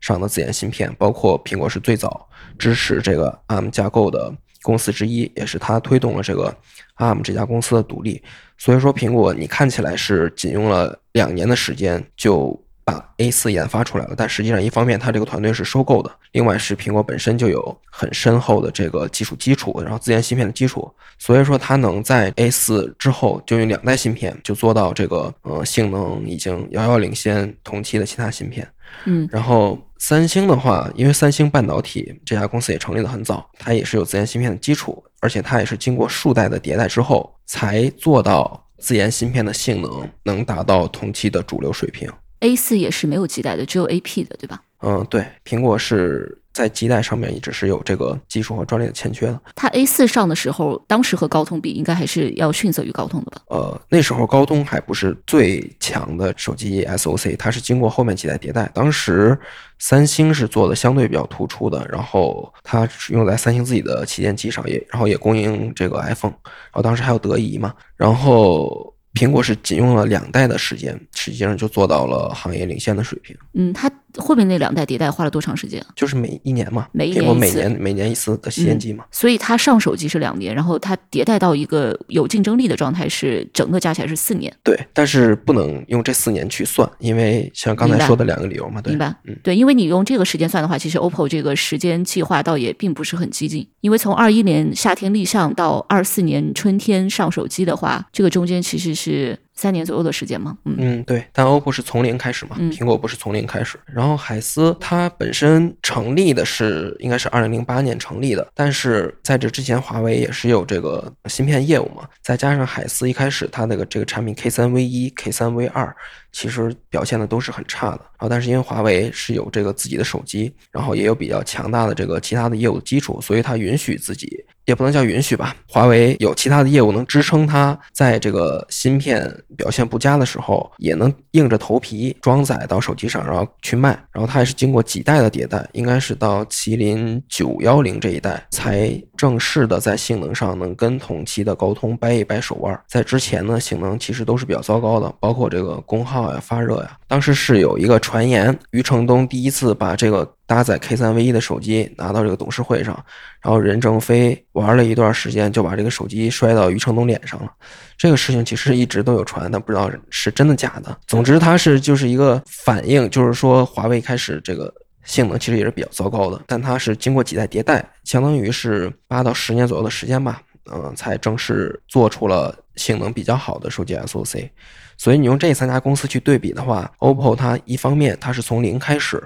上的自研芯片，包括苹果是最早支持这个 ARM 架构的公司之一，也是它推动了这个 ARM 这家公司的独立。所以说，苹果你看起来是仅用了两年的时间就。把 A 四研发出来了，但实际上一方面它这个团队是收购的，另外是苹果本身就有很深厚的这个技术基础，然后自研芯片的基础，所以说它能在 A 四之后就用两代芯片就做到这个呃性能已经遥遥领先同期的其他芯片。嗯，然后三星的话，因为三星半导体这家公司也成立的很早，它也是有自研芯片的基础，而且它也是经过数代的迭代之后才做到自研芯片的性能能达到同期的主流水平。A 四也是没有基带的，只有 AP 的，对吧？嗯，对，苹果是在基带上面一直是有这个技术和专利的欠缺的。它 A 四上的时候，当时和高通比，应该还是要逊色于高通的吧？呃，那时候高通还不是最强的手机 SOC，它是经过后面几代迭代。当时三星是做的相对比较突出的，然后它是用在三星自己的旗舰机上，也然后也供应这个 iPhone，然后当时还有德仪嘛，然后。苹果是仅用了两代的时间，实际上就做到了行业领先的水平。嗯，它后面那两代迭代花了多长时间？就是每一年嘛，每一苹果每年一次年每年一次的旗舰机嘛。所以它上手机是两年，然后它迭代到一个有竞争力的状态是整个加起来是四年。对，但是不能用这四年去算，因为像刚才说的两个理由嘛，对明，白？嗯对，因为你用这个时间算的话，其实 OPPO 这个时间计划倒也并不是很激进，因为从二一年夏天立项到二四年春天上手机的话，这个中间其实是三年左右的时间嘛。嗯嗯，对，但 OPPO 是从零开始嘛，嗯苹果不是从零开始。然后海思它本身成立的是应该是二零零八年成立的，但是在这之前，华为也是有这个芯片业务嘛，再加上海思一开始它那个这个产品 K 三 V 一、K 三 V 二，其实表现的都是很差的。然后，但是因为华为是有这个自己的手机，然后也有比较强大的这个其他的业务基础，所以它允许自己，也不能叫允许吧，华为有其他的业务能支撑它在这个芯片表现不佳的时候，也能硬着头皮装载到手机上，然后去卖。然后它也是经过几代的迭代，应该是到麒麟九幺零这一代才正式的在性能上能跟同期的高通掰一掰手腕。在之前呢，性能其实都是比较糟糕的，包括这个功耗呀、发热呀。当时是有一个传言，余承东第一次把这个搭载 K 3 V 一的手机拿到这个董事会上，然后任正非玩了一段时间，就把这个手机摔到余承东脸上了。这个事情其实一直都有传，但不知道是真的假的。总之，它是就是一个反应，就是说华为开始这个性能其实也是比较糟糕的，但它是经过几代迭代，相当于是八到十年左右的时间吧，嗯、才正式做出了性能比较好的手机 SOC。所以你用这三家公司去对比的话，OPPO 它一方面它是从零开始，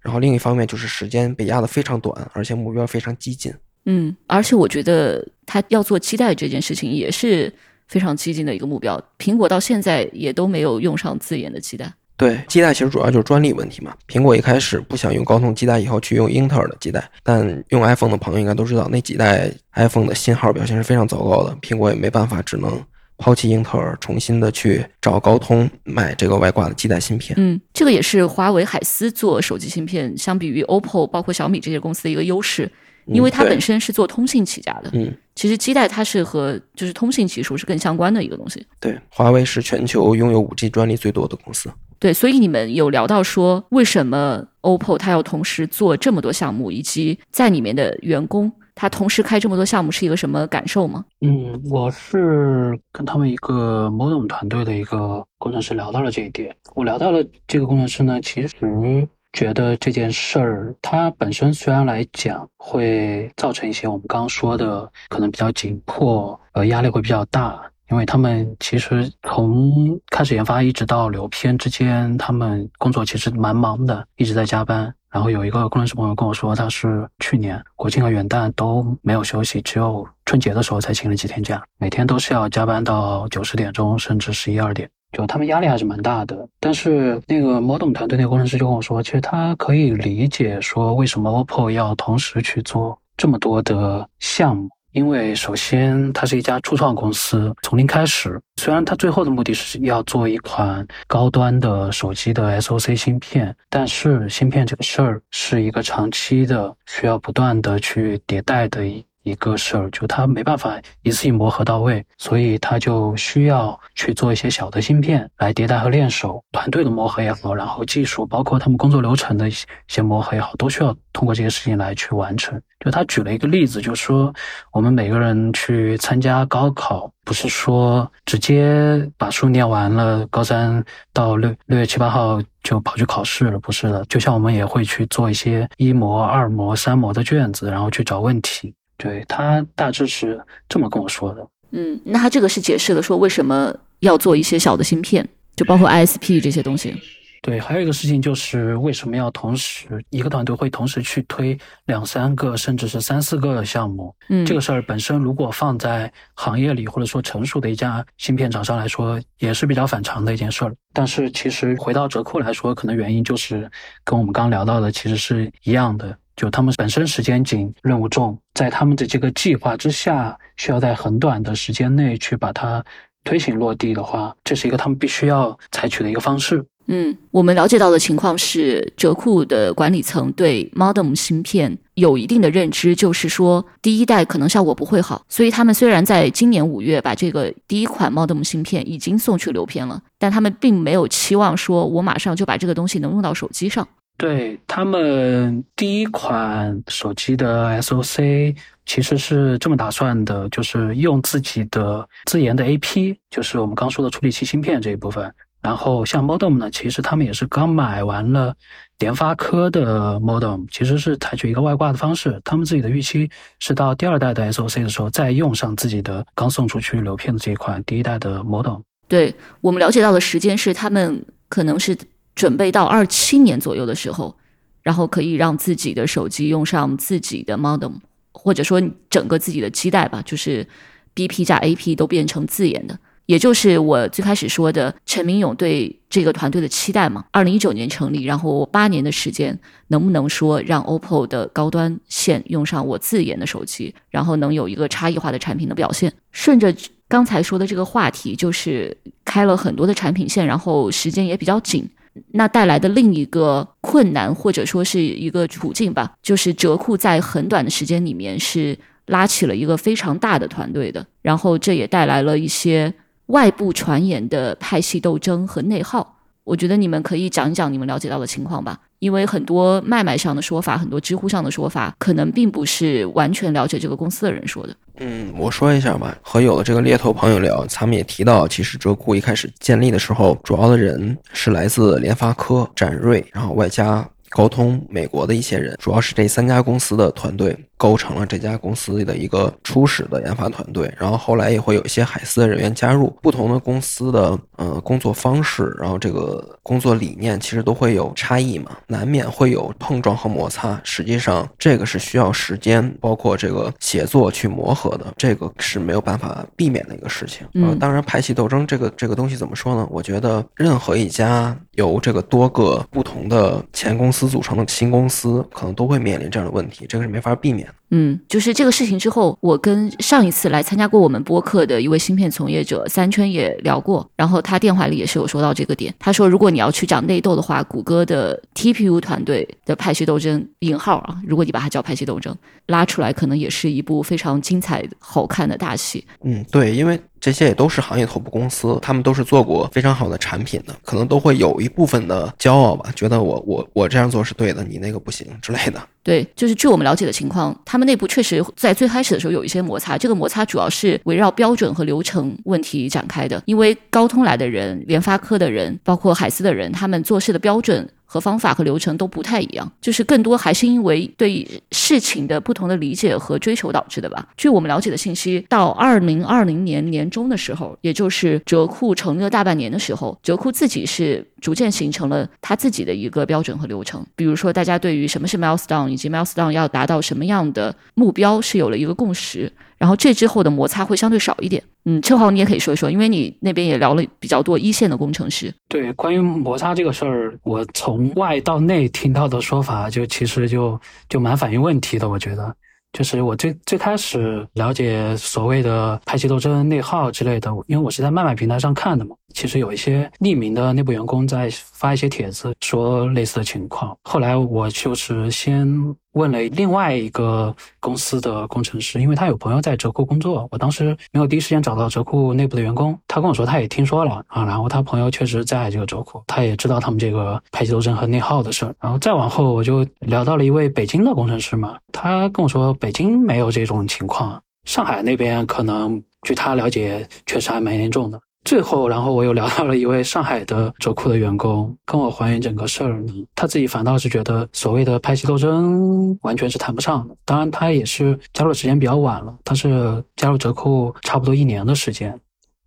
然后另一方面就是时间被压得非常短，而且目标非常激进。嗯，而且我觉得它要做基带这件事情也是非常激进的一个目标。苹果到现在也都没有用上自研的基带。对，基带其实主要就是专利问题嘛。苹果一开始不想用高通基带，以后去用英特尔的基带，但用 iPhone 的朋友应该都知道，那几代 iPhone 的信号表现是非常糟糕的，苹果也没办法，只能抛弃英特尔，重新的去找高通买这个外挂的基带芯片。嗯，这个也是华为海思做手机芯片，相比于 OPPO 包括小米这些公司的一个优势，因为它本身是做通信起家的。嗯，其实基带它是和就是通信技术是更相关的一个东西。对，华为是全球拥有 5G 专利最多的公司。对，所以你们有聊到说，为什么 OPPO 它要同时做这么多项目，以及在里面的员工他同时开这么多项目是一个什么感受吗？嗯，我是跟他们一个 Modem 团队的一个工程师聊到了这一点。我聊到了这个工程师呢，其实觉得这件事儿，它本身虽然来讲会造成一些我们刚刚说的可能比较紧迫，呃，压力会比较大，因为他们其实从开始研发一直到流片之间，他们工作其实蛮忙的，一直在加班。然后有一个工程师朋友跟我说，他是去年国庆和元旦都没有休息，只有春节的时候才请了几天假，每天都是要加班到九十点钟，甚至十一二点。就他们压力还是蛮大的，但是那个 Model 团队那个工程师就跟我说，其实他可以理解说为什么 OPPO 要同时去做这么多的项目，因为首先它是一家初创公司，从零开始。虽然它最后的目的是要做一款高端的手机的 SOC 芯片，但是芯片这个事儿是一个长期的，需要不断的去迭代的一一个事儿，就它没办法一次性磨合到位，所以它就需要去做一些小的芯片来迭代和练手。团队的磨合也好，然后技术包括他们工作流程的一些磨合也好，都需要通过这些事情来去完成。就他举了一个例子，就是说我们每个人去参加高考，不是说直接把书念完了，高三到六六月七八号就跑去考试了，不是的。就像我们也会去做一些一模、二模、三模的卷子，然后去找问题。对他大致是这么跟我说的。嗯，那他这个是解释了说为什么要做一些小的芯片，就包括 ISP 这些东西。对，还有一个事情就是为什么要同时一个团队会同时去推两三个甚至是三四个项目？嗯，这个事儿本身如果放在行业里或者说成熟的一家芯片厂商来说，也是比较反常的一件事儿。但是其实回到折扣来说，可能原因就是跟我们刚聊到的其实是一样的。就他们本身时间紧、任务重，在他们的这个计划之下，需要在很短的时间内去把它推行落地的话，这是一个他们必须要采取的一个方式。嗯，我们了解到的情况是，折库的管理层对 Modem 芯片有一定的认知，就是说第一代可能效果不会好，所以他们虽然在今年五月把这个第一款 Modem 芯片已经送去流片了，但他们并没有期望说我马上就把这个东西能用到手机上。对他们第一款手机的 SOC 其实是这么打算的，就是用自己的自研的 AP，就是我们刚说的处理器芯片这一部分。然后像 Modem 呢，其实他们也是刚买完了联发科的 Modem，其实是采取一个外挂的方式。他们自己的预期是到第二代的 SOC 的时候，再用上自己的刚送出去流片的这一款第一代的 Modem。对我们了解到的时间是，他们可能是准备到二七年左右的时候，然后可以让自己的手机用上自己的 Modem，或者说整个自己的基带吧，就是 BP 加 AP 都变成自研的。也就是我最开始说的陈明勇对这个团队的期待嘛。二零一九年成立，然后我八年的时间，能不能说让 OPPO 的高端线用上我自研的手机，然后能有一个差异化的产品的表现？顺着刚才说的这个话题，就是开了很多的产品线，然后时间也比较紧，那带来的另一个困难或者说是一个处境吧，就是折库在很短的时间里面是拉起了一个非常大的团队的，然后这也带来了一些。外部传言的派系斗争和内耗，我觉得你们可以讲一讲你们了解到的情况吧。因为很多脉脉上的说法，很多知乎上的说法，可能并不是完全了解这个公司的人说的。嗯，我说一下吧。和有的这个猎头朋友聊，他们也提到，其实哲库一开始建立的时候，主要的人是来自联发科、展锐，然后外加高通、美国的一些人，主要是这三家公司的团队。构成了这家公司的一个初始的研发团队，然后后来也会有一些海思的人员加入。不同的公司的呃工作方式，然后这个工作理念其实都会有差异嘛，难免会有碰撞和摩擦。实际上这个是需要时间，包括这个协作去磨合的，这个是没有办法避免的一个事情。嗯，当然派系斗争这个这个东西怎么说呢？我觉得任何一家由这个多个不同的前公司组成的新公司，可能都会面临这样的问题，这个是没法避免。嗯，就是这个事情之后，我跟上一次来参加过我们播客的一位芯片从业者三圈也聊过，然后他电话里也是有说到这个点。他说，如果你要去讲内斗的话，谷歌的 TPU 团队的派系斗争（引号啊），如果你把它叫派系斗争，拉出来可能也是一部非常精彩、好看的大戏。嗯，对，因为。这些也都是行业头部公司，他们都是做过非常好的产品的，可能都会有一部分的骄傲吧，觉得我我我这样做是对的，你那个不行之类的。对，就是据我们了解的情况，他们内部确实在最开始的时候有一些摩擦，这个摩擦主要是围绕标准和流程问题展开的，因为高通来的人、联发科的人，包括海思的人，他们做事的标准。和方法和流程都不太一样，就是更多还是因为对事情的不同的理解和追求导致的吧。据我们了解的信息，到二零二零年年中的时候，也就是折库成立了大半年的时候，折库自己是逐渐形成了他自己的一个标准和流程。比如说，大家对于什么是 milestone 以及 milestone 要达到什么样的目标是有了一个共识。然后这之后的摩擦会相对少一点。嗯，秋豪你也可以说一说，因为你那边也聊了比较多一线的工程师。对，关于摩擦这个事儿，我从外到内听到的说法，就其实就就蛮反映问题的，我觉得。就是我最最开始了解所谓的派系斗争、内耗之类的，因为我是在卖卖平台上看的嘛。其实有一些匿名的内部员工在发一些帖子，说类似的情况。后来我就是先问了另外一个公司的工程师，因为他有朋友在折库工作。我当时没有第一时间找到折库内部的员工，他跟我说他也听说了啊，然后他朋友确实在这个折库，他也知道他们这个派系斗争和内耗的事儿。然后再往后，我就聊到了一位北京的工程师嘛，他跟我说北京没有这种情况，上海那边可能据他了解确实还蛮严重的。最后，然后我又聊到了一位上海的折扣的员工，跟我还原整个事儿呢。他自己反倒是觉得所谓的派系斗争完全是谈不上的。当然，他也是加入时间比较晚了，他是加入折扣差不多一年的时间。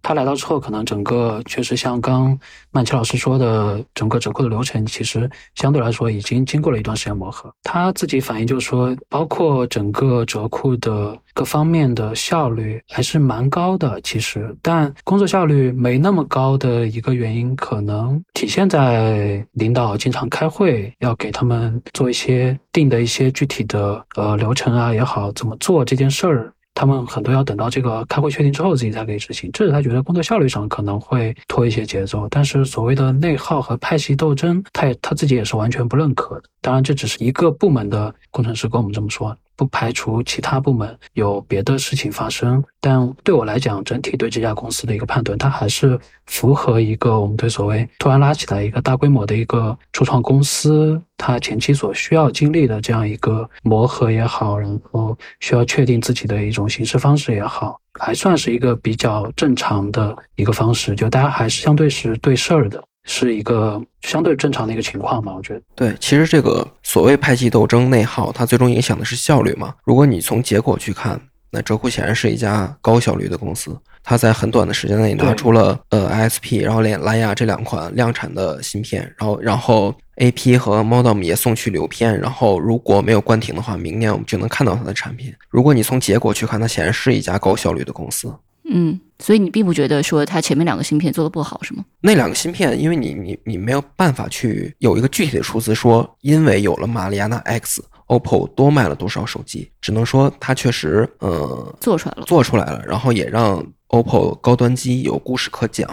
他来到之后，可能整个确实像刚曼奇老师说的，整个折扣的流程其实相对来说已经经过了一段时间磨合。他自己反映就是说，包括整个折扣的各方面的效率还是蛮高的，其实，但工作效率没那么高的一个原因，可能体现在领导经常开会，要给他们做一些定的一些具体的呃流程啊也好，怎么做这件事儿。他们很多要等到这个开会确定之后，自己才可以执行，这是他觉得工作效率上可能会拖一些节奏。但是所谓的内耗和派系斗争，他也他自己也是完全不认可的。当然，这只是一个部门的工程师跟我们这么说。不排除其他部门有别的事情发生，但对我来讲，整体对这家公司的一个判断，它还是符合一个我们对所谓突然拉起来一个大规模的一个初创公司，它前期所需要经历的这样一个磨合也好，然后需要确定自己的一种行事方式也好，还算是一个比较正常的一个方式，就大家还是相对是对事儿的。是一个相对正常的一个情况吧，我觉得。对，其实这个所谓派系斗争、内耗，它最终影响的是效率嘛。如果你从结果去看，那哲库显然是一家高效率的公司，它在很短的时间内拿出了呃 ISP，然后连蓝牙这两款量产的芯片，然后然后 AP 和 Modem 也送去流片，然后如果没有关停的话，明年我们就能看到它的产品。如果你从结果去看，它显然是一家高效率的公司。嗯，所以你并不觉得说它前面两个芯片做的不好是吗？那两个芯片，因为你你你没有办法去有一个具体的数字说，因为有了马里亚纳 X，OPPO 多卖了多少手机，只能说它确实呃做出来了，做出来了，然后也让 OPPO 高端机有故事可讲。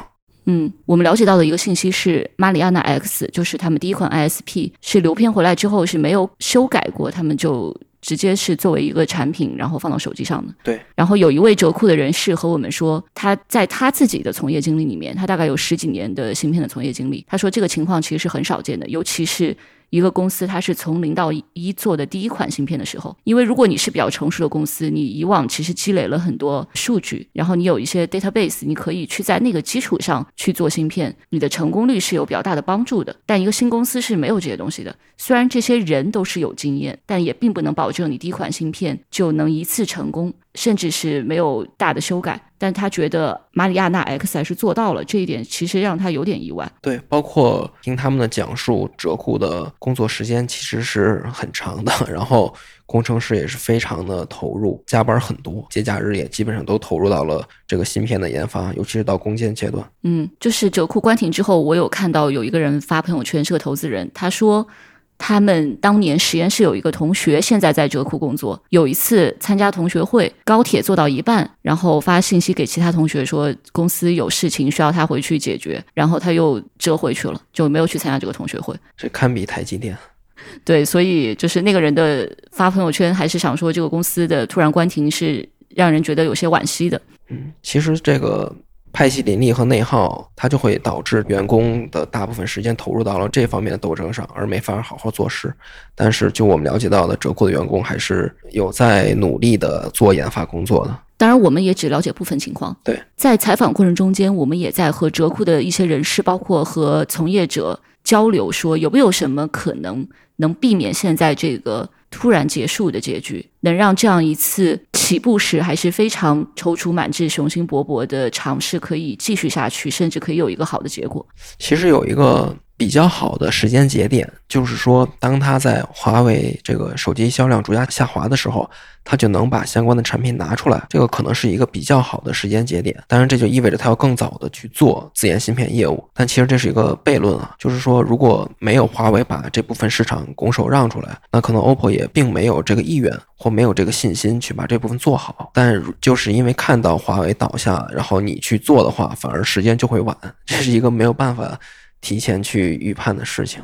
嗯，我们了解到的一个信息是，马里亚纳 X 就是他们第一款 ISP，是流片回来之后是没有修改过，他们就。直接是作为一个产品，然后放到手机上的。对。然后有一位折库的人士和我们说，他在他自己的从业经历里面，他大概有十几年的芯片的从业经历。他说这个情况其实是很少见的，尤其是。一个公司，它是从零到一做的第一款芯片的时候，因为如果你是比较成熟的公司，你以往其实积累了很多数据，然后你有一些 database，你可以去在那个基础上去做芯片，你的成功率是有比较大的帮助的。但一个新公司是没有这些东西的，虽然这些人都是有经验，但也并不能保证你第一款芯片就能一次成功。甚至是没有大的修改，但他觉得马里亚纳 X 还是做到了这一点，其实让他有点意外。对，包括听他们的讲述，哲库的工作时间其实是很长的，然后工程师也是非常的投入，加班很多，节假日也基本上都投入到了这个芯片的研发，尤其是到攻坚阶段。嗯，就是哲库关停之后，我有看到有一个人发朋友圈，是个投资人，他说。他们当年实验室有一个同学，现在在浙库工作。有一次参加同学会，高铁坐到一半，然后发信息给其他同学说公司有事情需要他回去解决，然后他又折回去了，就没有去参加这个同学会。这堪比台积电。对，所以就是那个人的发朋友圈，还是想说这个公司的突然关停是让人觉得有些惋惜的。嗯，其实这个。派系林立和内耗，它就会导致员工的大部分时间投入到了这方面的斗争上，而没法好好做事。但是，就我们了解到的，折库的员工还是有在努力的做研发工作的。当然，我们也只了解部分情况。对，在采访过程中间，我们也在和折库的一些人士，包括和从业者交流，说有没有什么可能能避免现在这个。突然结束的结局，能让这样一次起步时还是非常踌躇满志、雄心勃勃的尝试可以继续下去，甚至可以有一个好的结果。其实有一个。比较好的时间节点，就是说，当他在华为这个手机销量逐渐下滑的时候，他就能把相关的产品拿出来，这个可能是一个比较好的时间节点。当然，这就意味着他要更早的去做自研芯片业务。但其实这是一个悖论啊，就是说，如果没有华为把这部分市场拱手让出来，那可能 OPPO 也并没有这个意愿或没有这个信心去把这部分做好。但就是因为看到华为倒下，然后你去做的话，反而时间就会晚，这是一个没有办法。提前去预判的事情，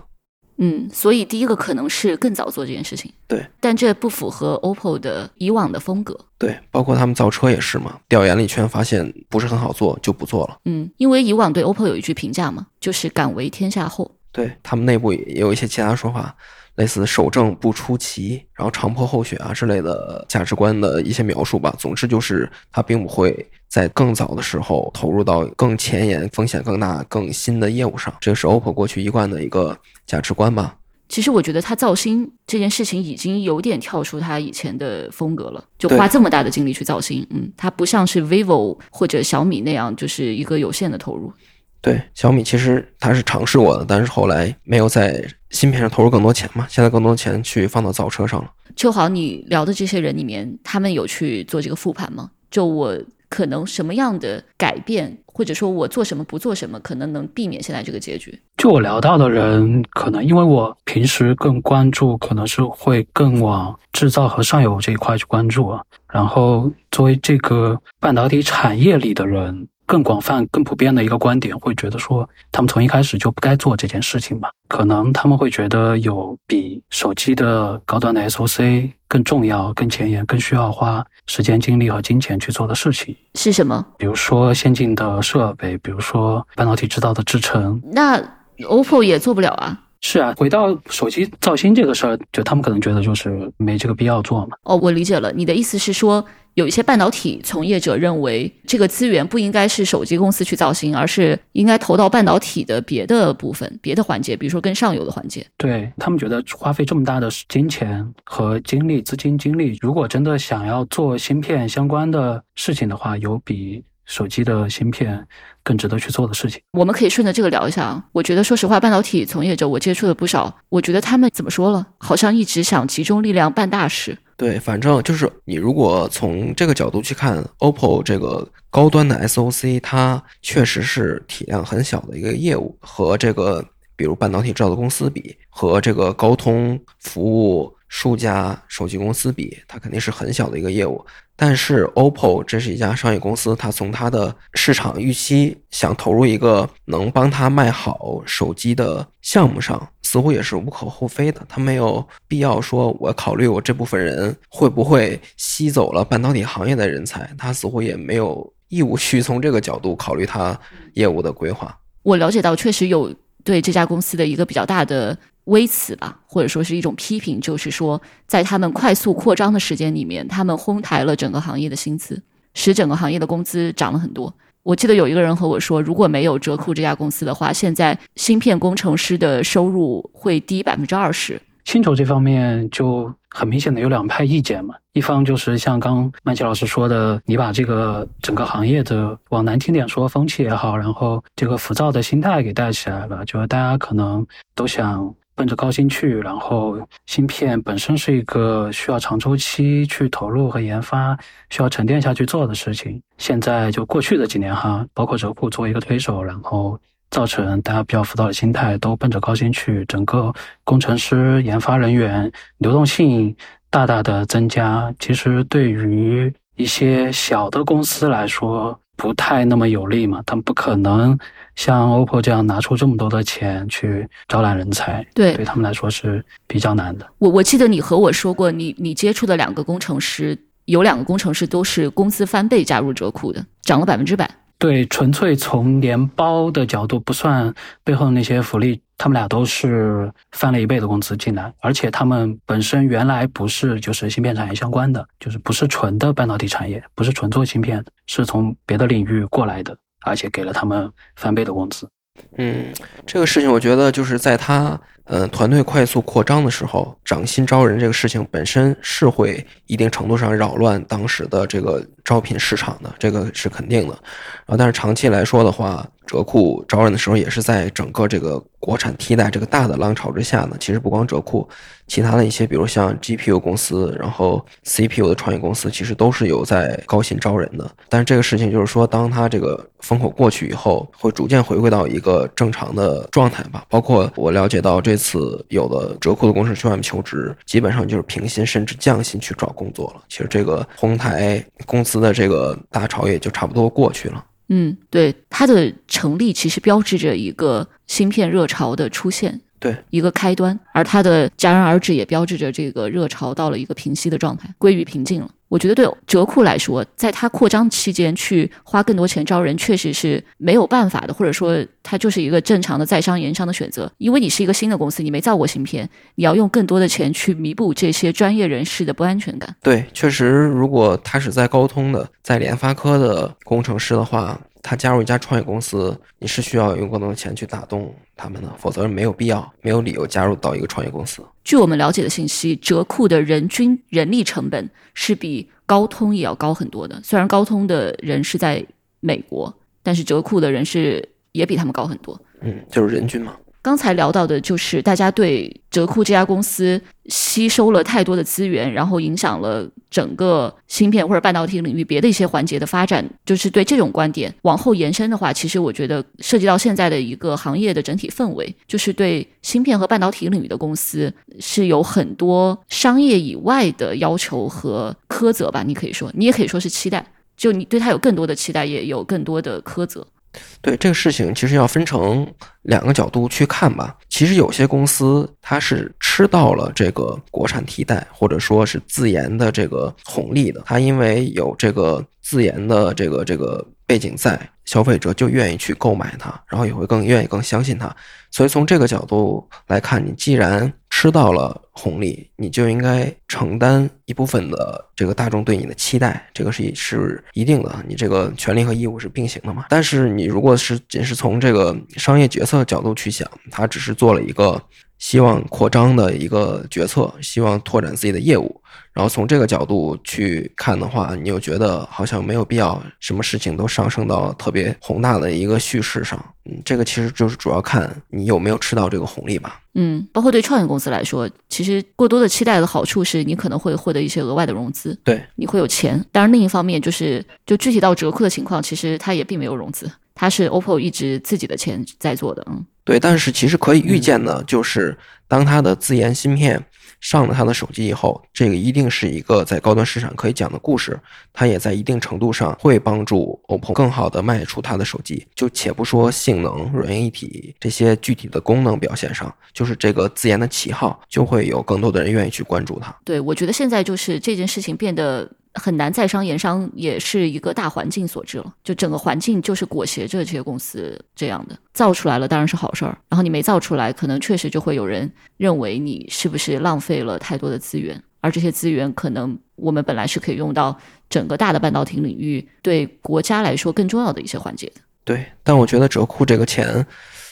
嗯，所以第一个可能是更早做这件事情，对，但这不符合 OPPO 的以往的风格，对，包括他们造车也是嘛，调研了一圈，发现不是很好做，就不做了，嗯，因为以往对 OPPO 有一句评价嘛，就是敢为天下后，对他们内部也有一些其他说法。类似守正不出奇，然后长坡厚雪啊之类的价值观的一些描述吧。总之就是它并不会在更早的时候投入到更前沿、风险更大、更新的业务上。这是 OPPO 过去一贯的一个价值观吧。其实我觉得它造星这件事情已经有点跳出它以前的风格了，就花这么大的精力去造星，嗯，它不像是 vivo 或者小米那样，就是一个有限的投入。对，小米其实它是尝试过的，但是后来没有在芯片上投入更多钱嘛，现在更多钱去放到造车上了。秋豪，你聊的这些人里面，他们有去做这个复盘吗？就我可能什么样的改变，或者说我做什么不做什么，可能能避免现在这个结局？就我聊到的人，可能因为我平时更关注，可能是会更往制造和上游这一块去关注啊。然后作为这个半导体产业里的人。更广泛、更普遍的一个观点，会觉得说，他们从一开始就不该做这件事情吧？可能他们会觉得有比手机的高端的 SOC 更重要、更前沿、更需要花时间、精力和金钱去做的事情是什么？比如说先进的设备，比如说半导体制造的制程。那 OPPO 也做不了啊。是啊，回到手机造芯这个事儿，就他们可能觉得就是没这个必要做嘛。哦，我理解了，你的意思是说，有一些半导体从业者认为，这个资源不应该是手机公司去造芯，而是应该投到半导体的别的部分、别的环节，比如说更上游的环节。对他们觉得花费这么大的金钱和精力、资金、精力，如果真的想要做芯片相关的事情的话，有比。手机的芯片更值得去做的事情，我们可以顺着这个聊一下啊。我觉得，说实话，半导体从业者我接触了不少，我觉得他们怎么说了，好像一直想集中力量办大事。对，反正就是你如果从这个角度去看，OPPO 这个高端的 SOC，它确实是体量很小的一个业务，和这个比如半导体制造的公司比，和这个高通服务数家手机公司比，它肯定是很小的一个业务。但是，OPPO 这是一家商业公司，它从它的市场预期想投入一个能帮它卖好手机的项目上，似乎也是无可厚非的。它没有必要说，我考虑我这部分人会不会吸走了半导体行业的人才，它似乎也没有义务去从这个角度考虑它业务的规划。我了解到，确实有对这家公司的一个比较大的。微词吧，或者说是一种批评，就是说，在他们快速扩张的时间里面，他们哄抬了整个行业的薪资，使整个行业的工资涨了很多。我记得有一个人和我说，如果没有折库这家公司的话，现在芯片工程师的收入会低百分之二十。薪酬这方面就很明显的有两派意见嘛，一方就是像刚曼奇老师说的，你把这个整个行业的往难听点说风气也好，然后这个浮躁的心态给带起来了，就是大家可能都想。奔着高薪去，然后芯片本身是一个需要长周期去投入和研发，需要沉淀下去做的事情。现在就过去的几年哈，包括折库作为一个推手，然后造成大家比较浮躁的心态，都奔着高薪去，整个工程师、研发人员流动性大大的增加。其实对于一些小的公司来说，不太那么有利嘛，他们不可能。像 OPPO 这样拿出这么多的钱去招揽人才，对对他们来说是比较难的。我我记得你和我说过，你你接触的两个工程师，有两个工程师都是工资翻倍加入折库的，涨了百分之百。对，纯粹从年包的角度不算背后的那些福利，他们俩都是翻了一倍的工资进来，而且他们本身原来不是就是芯片产业相关的，就是不是纯的半导体产业，不是纯做芯片，是从别的领域过来的。而且给了他们翻倍的工资。嗯，这个事情我觉得就是在他呃团队快速扩张的时候，涨薪招人这个事情本身是会一定程度上扰乱当时的这个招聘市场的，这个是肯定的。然后，但是长期来说的话，折库招人的时候也是在整个这个国产替代这个大的浪潮之下呢。其实不光折库。其他的一些，比如像 GPU 公司，然后 CPU 的创业公司，其实都是有在高薪招人的。但是这个事情就是说，当它这个风口过去以后，会逐渐回归到一个正常的状态吧。包括我了解到，这次有了折扣的公司去外面求职，基本上就是平薪甚至降薪去找工作了。其实这个红台公司的这个大潮也就差不多过去了。嗯，对，它的成立其实标志着一个芯片热潮的出现。对一个开端，而它的戛然而止也标志着这个热潮到了一个平息的状态，归于平静了。我觉得对折库来说，在它扩张期间去花更多钱招人，确实是没有办法的，或者说它就是一个正常的在商言商的选择。因为你是一个新的公司，你没造过芯片，你要用更多的钱去弥补这些专业人士的不安全感。对，确实，如果他是在高通的，在联发科的工程师的话，他加入一家创业公司，你是需要用更多的钱去打动他们的，否则没有必要、没有理由加入到一个创业公司。据我们了解的信息，折库的人均人力成本是比高通也要高很多的。虽然高通的人是在美国，但是折库的人是也比他们高很多。嗯，就是人均嘛。刚才聊到的就是大家对折库这家公司吸收了太多的资源，然后影响了整个芯片或者半导体领域别的一些环节的发展。就是对这种观点往后延伸的话，其实我觉得涉及到现在的一个行业的整体氛围，就是对芯片和半导体领域的公司是有很多商业以外的要求和苛责吧。你可以说，你也可以说是期待，就你对它有更多的期待，也有更多的苛责。对这个事情，其实要分成两个角度去看吧。其实有些公司它是吃到了这个国产替代或者说是自研的这个红利的，它因为有这个自研的这个这个背景在，消费者就愿意去购买它，然后也会更愿意更相信它。所以从这个角度来看，你既然吃到了红利，你就应该承担一部分的这个大众对你的期待，这个是是一定的，你这个权利和义务是并行的嘛。但是你如果是仅是从这个商业决策角度去想，他只是做了一个希望扩张的一个决策，希望拓展自己的业务。然后从这个角度去看的话，你又觉得好像没有必要，什么事情都上升到特别宏大的一个叙事上。嗯，这个其实就是主要看你有没有吃到这个红利吧。嗯，包括对创业公司来说，其实过多的期待的好处是你可能会获得一些额外的融资，对，你会有钱。当然，另一方面就是，就具体到折扣的情况，其实它也并没有融资，它是 OPPO 一直自己的钱在做的。嗯，对，但是其实可以预见的，就是当它的自研芯片。上了它的手机以后，这个一定是一个在高端市场可以讲的故事。它也在一定程度上会帮助 OPPO 更好的卖出它的手机。就且不说性能、软硬一体这些具体的功能表现上，就是这个自研的旗号，就会有更多的人愿意去关注它。对，我觉得现在就是这件事情变得。很难在商言商，也是一个大环境所致了。就整个环境就是裹挟着这些公司这样的造出来了，当然是好事儿。然后你没造出来，可能确实就会有人认为你是不是浪费了太多的资源，而这些资源可能我们本来是可以用到整个大的半导体领域，对国家来说更重要的一些环节的。对，但我觉得折库这个钱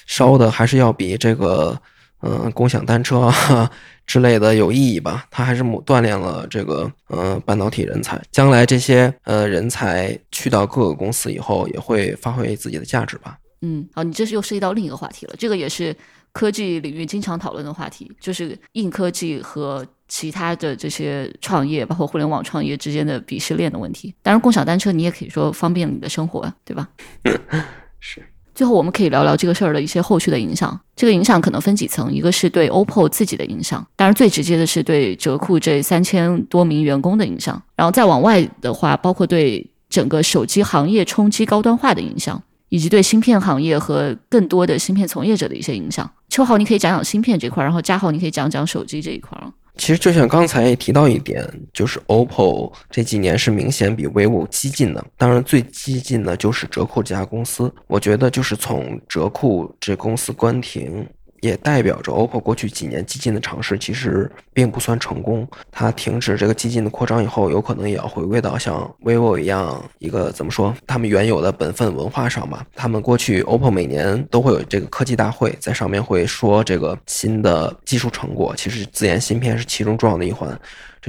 烧的还是要比这个。嗯，共享单车啊 之类的有意义吧？它还是锻炼了这个呃半导体人才，将来这些呃人才去到各个公司以后，也会发挥自己的价值吧。嗯，好，你这是又涉及到另一个话题了，这个也是科技领域经常讨论的话题，就是硬科技和其他的这些创业，包括互联网创业之间的鄙视链的问题。当然，共享单车你也可以说方便了你的生活，对吧？是。最后，我们可以聊聊这个事儿的一些后续的影响。这个影响可能分几层，一个是对 OPPO 自己的影响，当然最直接的是对折库这三千多名员工的影响。然后再往外的话，包括对整个手机行业冲击高端化的影响，以及对芯片行业和更多的芯片从业者的一些影响。秋豪，你可以讲讲芯片这块儿，然后嘉豪，你可以讲讲手机这一块啊。其实就像刚才也提到一点，就是 OPPO 这几年是明显比 vivo 激进的。当然，最激进的就是折扣这家公司。我觉得就是从折扣这公司关停。也代表着 OPPO 过去几年基金的尝试其实并不算成功。它停止这个基金的扩张以后，有可能也要回归到像 vivo 一样一个怎么说？他们原有的本分文化上吧。他们过去 OPPO 每年都会有这个科技大会，在上面会说这个新的技术成果。其实自研芯片是其中重要的一环。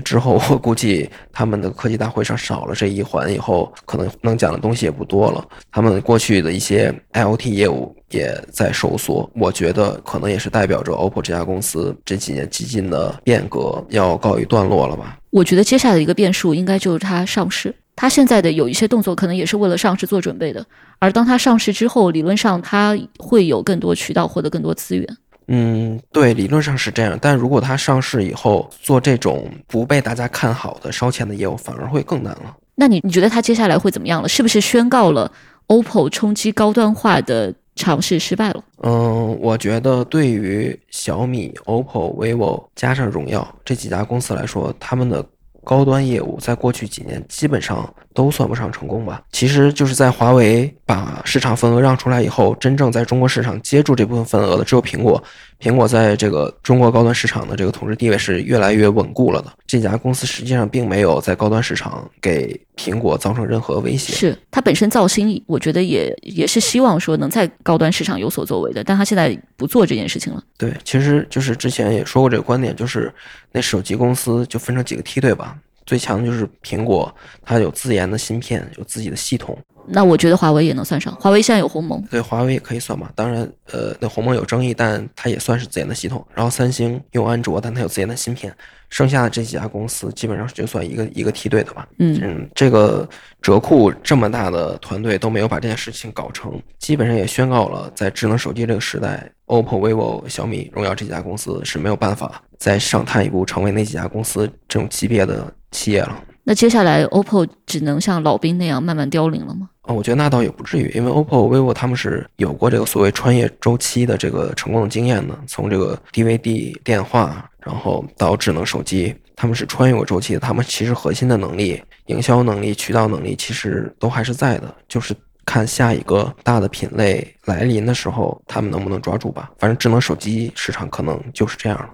之后，我估计他们的科技大会上少了这一环以后，可能能讲的东西也不多了。他们过去的一些 IoT 业务也在收缩，我觉得可能也是代表着 OPPO 这家公司这几年激进的变革要告一段落了吧。我觉得接下来的一个变数应该就是它上市。它现在的有一些动作可能也是为了上市做准备的，而当它上市之后，理论上它会有更多渠道获得更多资源。嗯，对，理论上是这样，但如果它上市以后做这种不被大家看好的烧钱的业务，反而会更难了。那你你觉得它接下来会怎么样了？是不是宣告了 OPPO 冲击高端化的尝试失败了？嗯，我觉得对于小米、OPPO、vivo 加上荣耀这几家公司来说，他们的高端业务在过去几年基本上都算不上成功吧。其实就是在华为把市场份额让出来以后，真正在中国市场接住这部分份额的只有苹果。苹果在这个中国高端市场的这个统治地位是越来越稳固了的。这家公司实际上并没有在高端市场给苹果造成任何威胁。是它本身造星，我觉得也也是希望说能在高端市场有所作为的，但它现在不做这件事情了。对，其实就是之前也说过这个观点，就是那手机公司就分成几个梯队吧。最强的就是苹果，它有自研的芯片，有自己的系统。那我觉得华为也能算上，华为现在有鸿蒙，对，华为也可以算嘛。当然，呃，那鸿蒙有争议，但它也算是自研的系统。然后三星用安卓，但它有自研的芯片。剩下的这几家公司基本上就算一个一个梯队的吧。嗯嗯，这个折库这么大的团队都没有把这件事情搞成，基本上也宣告了，在智能手机这个时代，OPPO、vivo、小米、荣耀这几家公司是没有办法再上探一步，成为那几家公司这种级别的企业了。那接下来 OPPO 只能像老兵那样慢慢凋零了吗？啊，我觉得那倒也不至于，因为 OPPO、vivo 他们是有过这个所谓穿越周期的这个成功的经验的，从这个 DVD 电话，然后到智能手机，他们是穿越过周期的。他们其实核心的能力、营销能力、渠道能力其实都还是在的，就是看下一个大的品类来临的时候，他们能不能抓住吧。反正智能手机市场可能就是这样了。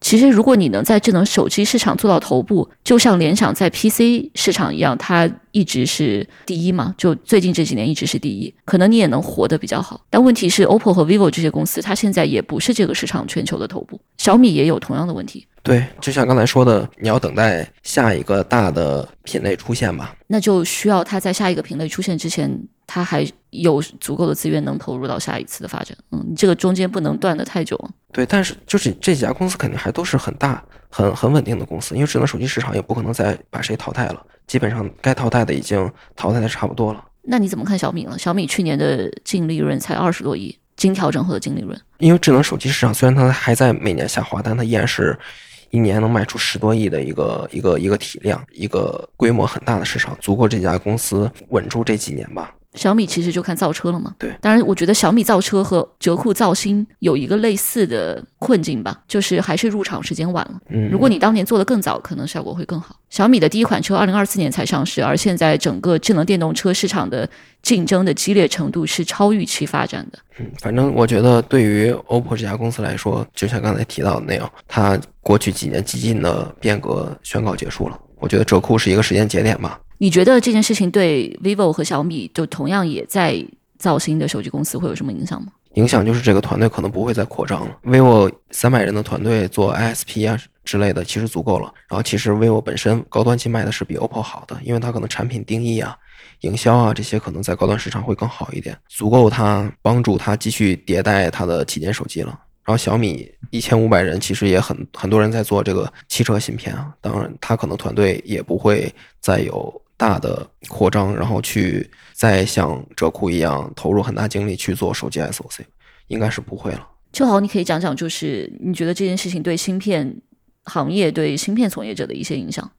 其实，如果你能在智能手机市场做到头部，就像联想在 PC 市场一样，它一直是第一嘛，就最近这几年一直是第一，可能你也能活得比较好。但问题是，OPPO 和 vivo 这些公司，它现在也不是这个市场全球的头部。小米也有同样的问题，对，就像刚才说的，你要等待下一个大的品类出现吧。那就需要它在下一个品类出现之前，它还有足够的资源能投入到下一次的发展。嗯，你这个中间不能断的太久。对，但是就是这几家公司肯定还都是很大、很很稳定的公司，因为智能手机市场也不可能再把谁淘汰了，基本上该淘汰的已经淘汰的差不多了。那你怎么看小米呢？小米去年的净利润才二十多亿，经调整后的净利润。因为智能手机市场虽然它还在每年下滑，但它依然是一年能卖出十多亿的一个一个一个体量，一个规模很大的市场，足够这家公司稳住这几年吧。小米其实就看造车了嘛。对，当然我觉得小米造车和折库造芯有一个类似的困境吧，就是还是入场时间晚了。嗯，如果你当年做的更早，可能效果会更好。小米的第一款车二零二四年才上市，而现在整个智能电动车市场的竞争的激烈程度是超预期发展的。嗯，反正我觉得对于 OPPO 这家公司来说，就像刚才提到的那样，它过去几年激进的变革宣告结束了。我觉得折库是一个时间节点吧。你觉得这件事情对 vivo 和小米就同样也在造新的手机公司会有什么影响吗？影响就是这个团队可能不会再扩张了。vivo 三百人的团队做 ISP 啊之类的，其实足够了。然后其实 vivo 本身高端机卖的是比 OPPO 好的，因为它可能产品定义啊、营销啊这些可能在高端市场会更好一点，足够它帮助它继续迭代它的旗舰手机了。然后小米一千五百人，其实也很很多人在做这个汽车芯片啊，当然它可能团队也不会再有。大的扩张，然后去再像折库一样投入很大精力去做手机 SOC，应该是不会了。秋豪，你可以讲讲，就是你觉得这件事情对芯片行业、对芯片从业者的一些影响。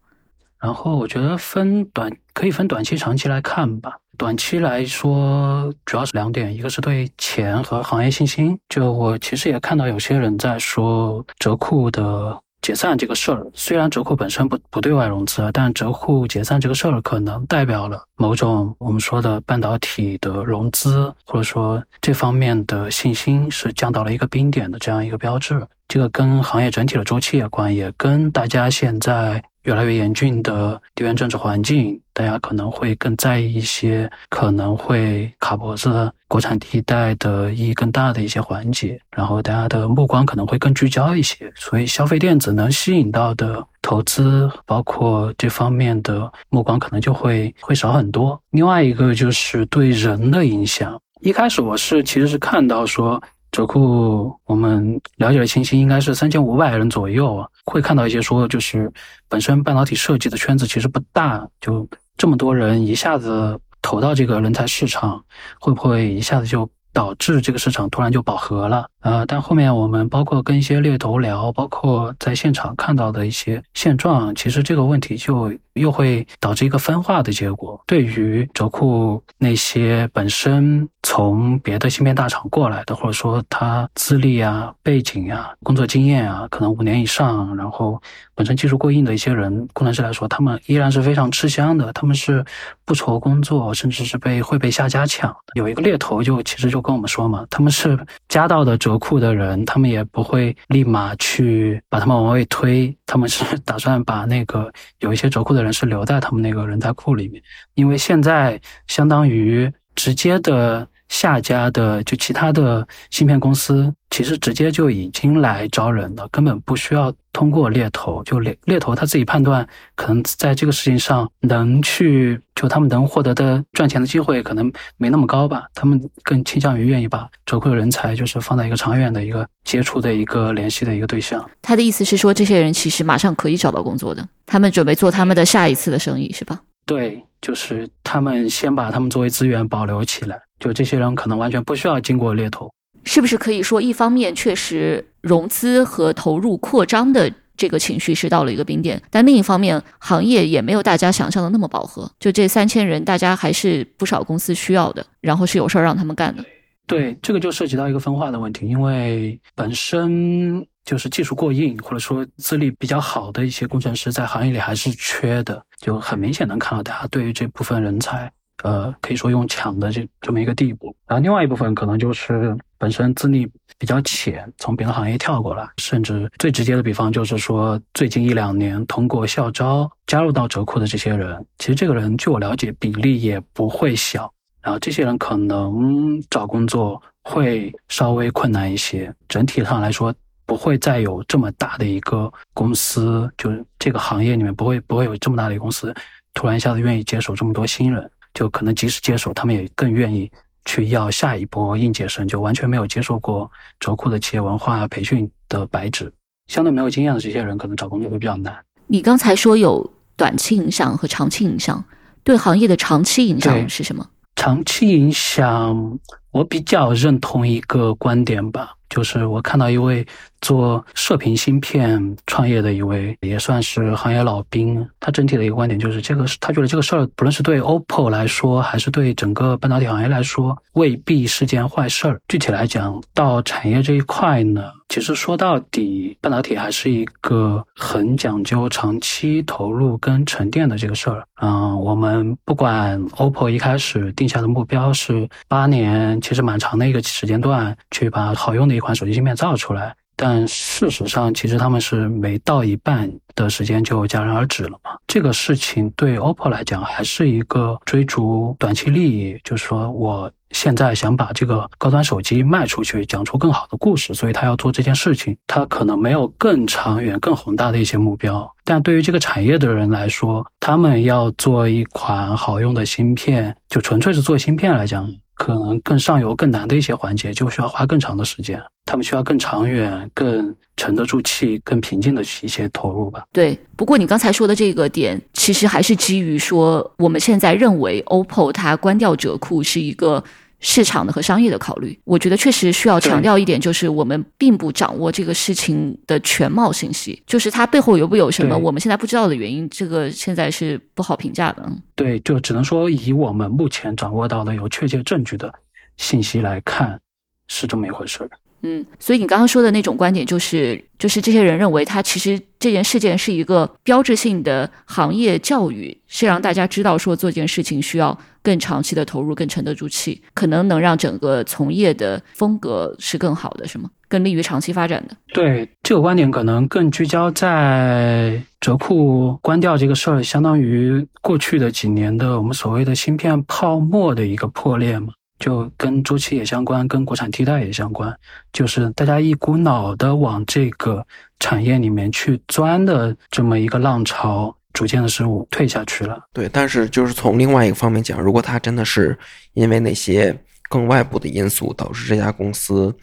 然后我觉得分短可以分短期、长期来看吧。短期来说，主要是两点，一个是对钱和行业信心。就我其实也看到有些人在说折库的。解散这个事儿，虽然折库本身不不对外融资，但折库解散这个事儿可能代表了某种我们说的半导体的融资，或者说这方面的信心是降到了一个冰点的这样一个标志。这个跟行业整体的周期有关，也跟大家现在。越来越严峻的地缘政治环境，大家可能会更在意一些可能会卡脖子、国产替代的意义更大的一些环节，然后大家的目光可能会更聚焦一些，所以消费电子能吸引到的投资，包括这方面的目光可能就会会少很多。另外一个就是对人的影响，一开始我是其实是看到说。折库，我们了解的信息应该是三千五百人左右。会看到一些说，就是本身半导体设计的圈子其实不大，就这么多人一下子投到这个人才市场，会不会一下子就导致这个市场突然就饱和了？呃，但后面我们包括跟一些猎头聊，包括在现场看到的一些现状，其实这个问题就又会导致一个分化的结果。对于折库那些本身从别的芯片大厂过来的，或者说他资历啊、背景啊、工作经验啊，可能五年以上，然后本身技术过硬的一些人，工程师来说，他们依然是非常吃香的。他们是不愁工作，甚至是被会被下家抢。有一个猎头就其实就跟我们说嘛，他们是加到的折折库的人，他们也不会立马去把他们往外推，他们是 打算把那个有一些折库的人是留在他们那个人才库里面，因为现在相当于直接的。下家的就其他的芯片公司，其实直接就已经来招人了，根本不需要通过猎头。就猎猎头他自己判断，可能在这个事情上能去，就他们能获得的赚钱的机会可能没那么高吧。他们更倾向于愿意把折扣的人才，就是放在一个长远的一个接触的一个联系的一个对象。他的意思是说，这些人其实马上可以找到工作的，他们准备做他们的下一次的生意，是吧？对，就是他们先把他们作为资源保留起来。就这些人可能完全不需要经过猎头，是不是可以说，一方面确实融资和投入扩张的这个情绪是到了一个冰点，但另一方面，行业也没有大家想象的那么饱和。就这三千人，大家还是不少公司需要的，然后是有事儿让他们干的。对，这个就涉及到一个分化的问题，因为本身就是技术过硬或者说资历比较好的一些工程师在行业里还是缺的，就很明显能看到大家对于这部分人才。呃，可以说用抢的这这么一个地步，然后另外一部分可能就是本身资历比较浅，从别的行业跳过来，甚至最直接的比方就是说，最近一两年通过校招加入到折库的这些人，其实这个人据我了解比例也不会小，然后这些人可能找工作会稍微困难一些，整体上来说不会再有这么大的一个公司，就是这个行业里面不会不会有这么大的一个公司突然一下子愿意接手这么多新人。就可能即使接手，他们也更愿意去要下一波应届生，就完全没有接受过卓库的企业文化培训的白纸，相对没有经验的这些人，可能找工作会比较难。你刚才说有短期影响和长期影响，对行业的长期影响是什么？长期影响，我比较认同一个观点吧，就是我看到一位。做射频芯片创业的一位，也算是行业老兵。他整体的一个观点就是，这个他觉得这个事儿，不论是对 OPPO 来说，还是对整个半导体行业来说，未必是件坏事儿。具体来讲，到产业这一块呢，其实说到底，半导体还是一个很讲究长期投入跟沉淀的这个事儿。嗯，我们不管 OPPO 一开始定下的目标是八年，其实蛮长的一个时间段，去把好用的一款手机芯片造出来。但事实上，其实他们是没到一半的时间就戛然而止了嘛。这个事情对 OPPO 来讲，还是一个追逐短期利益，就是说我现在想把这个高端手机卖出去，讲出更好的故事，所以他要做这件事情。他可能没有更长远、更宏大的一些目标。但对于这个产业的人来说，他们要做一款好用的芯片，就纯粹是做芯片来讲。可能更上游、更难的一些环节，就需要花更长的时间。他们需要更长远、更沉得住气、更平静的一些投入吧。对，不过你刚才说的这个点，其实还是基于说，我们现在认为 OPPO 它关掉折库是一个。市场的和商业的考虑，我觉得确实需要强调一点，就是我们并不掌握这个事情的全貌信息，就是它背后有不有什么我们现在不知道的原因，这个现在是不好评价的。对，就只能说以我们目前掌握到的有确切证据的信息来看，是这么一回事儿。嗯，所以你刚刚说的那种观点，就是就是这些人认为，他其实这件事件是一个标志性的行业教育，是让大家知道说做这件事情需要更长期的投入，更沉得住气，可能能让整个从业的风格是更好的，是吗？更利于长期发展的。对这个观点，可能更聚焦在折库关掉这个事儿，相当于过去的几年的我们所谓的芯片泡沫的一个破裂嘛。就跟周期也相关，跟国产替代也相关，就是大家一股脑的往这个产业里面去钻的这么一个浪潮，逐渐的是退下去了。对，但是就是从另外一个方面讲，如果它真的是因为那些更外部的因素导致这家公司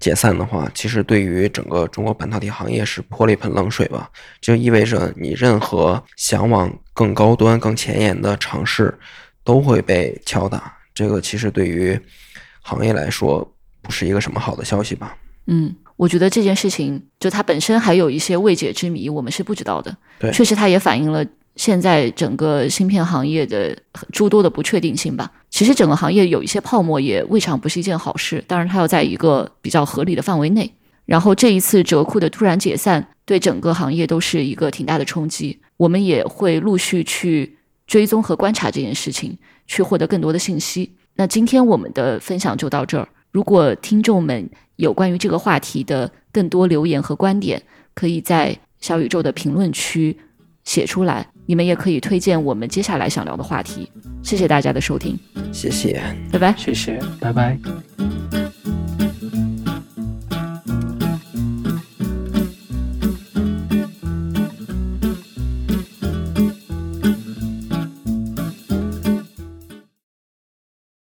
解散的话，其实对于整个中国半导体行业是泼了一盆冷水吧？就意味着你任何想往更高端、更前沿的尝试都会被敲打。这个其实对于行业来说不是一个什么好的消息吧？嗯，我觉得这件事情就它本身还有一些未解之谜，我们是不知道的。对确实它也反映了现在整个芯片行业的诸多的不确定性吧。其实整个行业有一些泡沫也未尝不是一件好事，当然它要在一个比较合理的范围内。然后这一次折库的突然解散，对整个行业都是一个挺大的冲击。我们也会陆续去追踪和观察这件事情，去获得更多的信息。那今天我们的分享就到这儿。如果听众们有关于这个话题的更多留言和观点，可以在小宇宙的评论区写出来。你们也可以推荐我们接下来想聊的话题。谢谢大家的收听，谢谢。拜拜。谢谢，拜拜。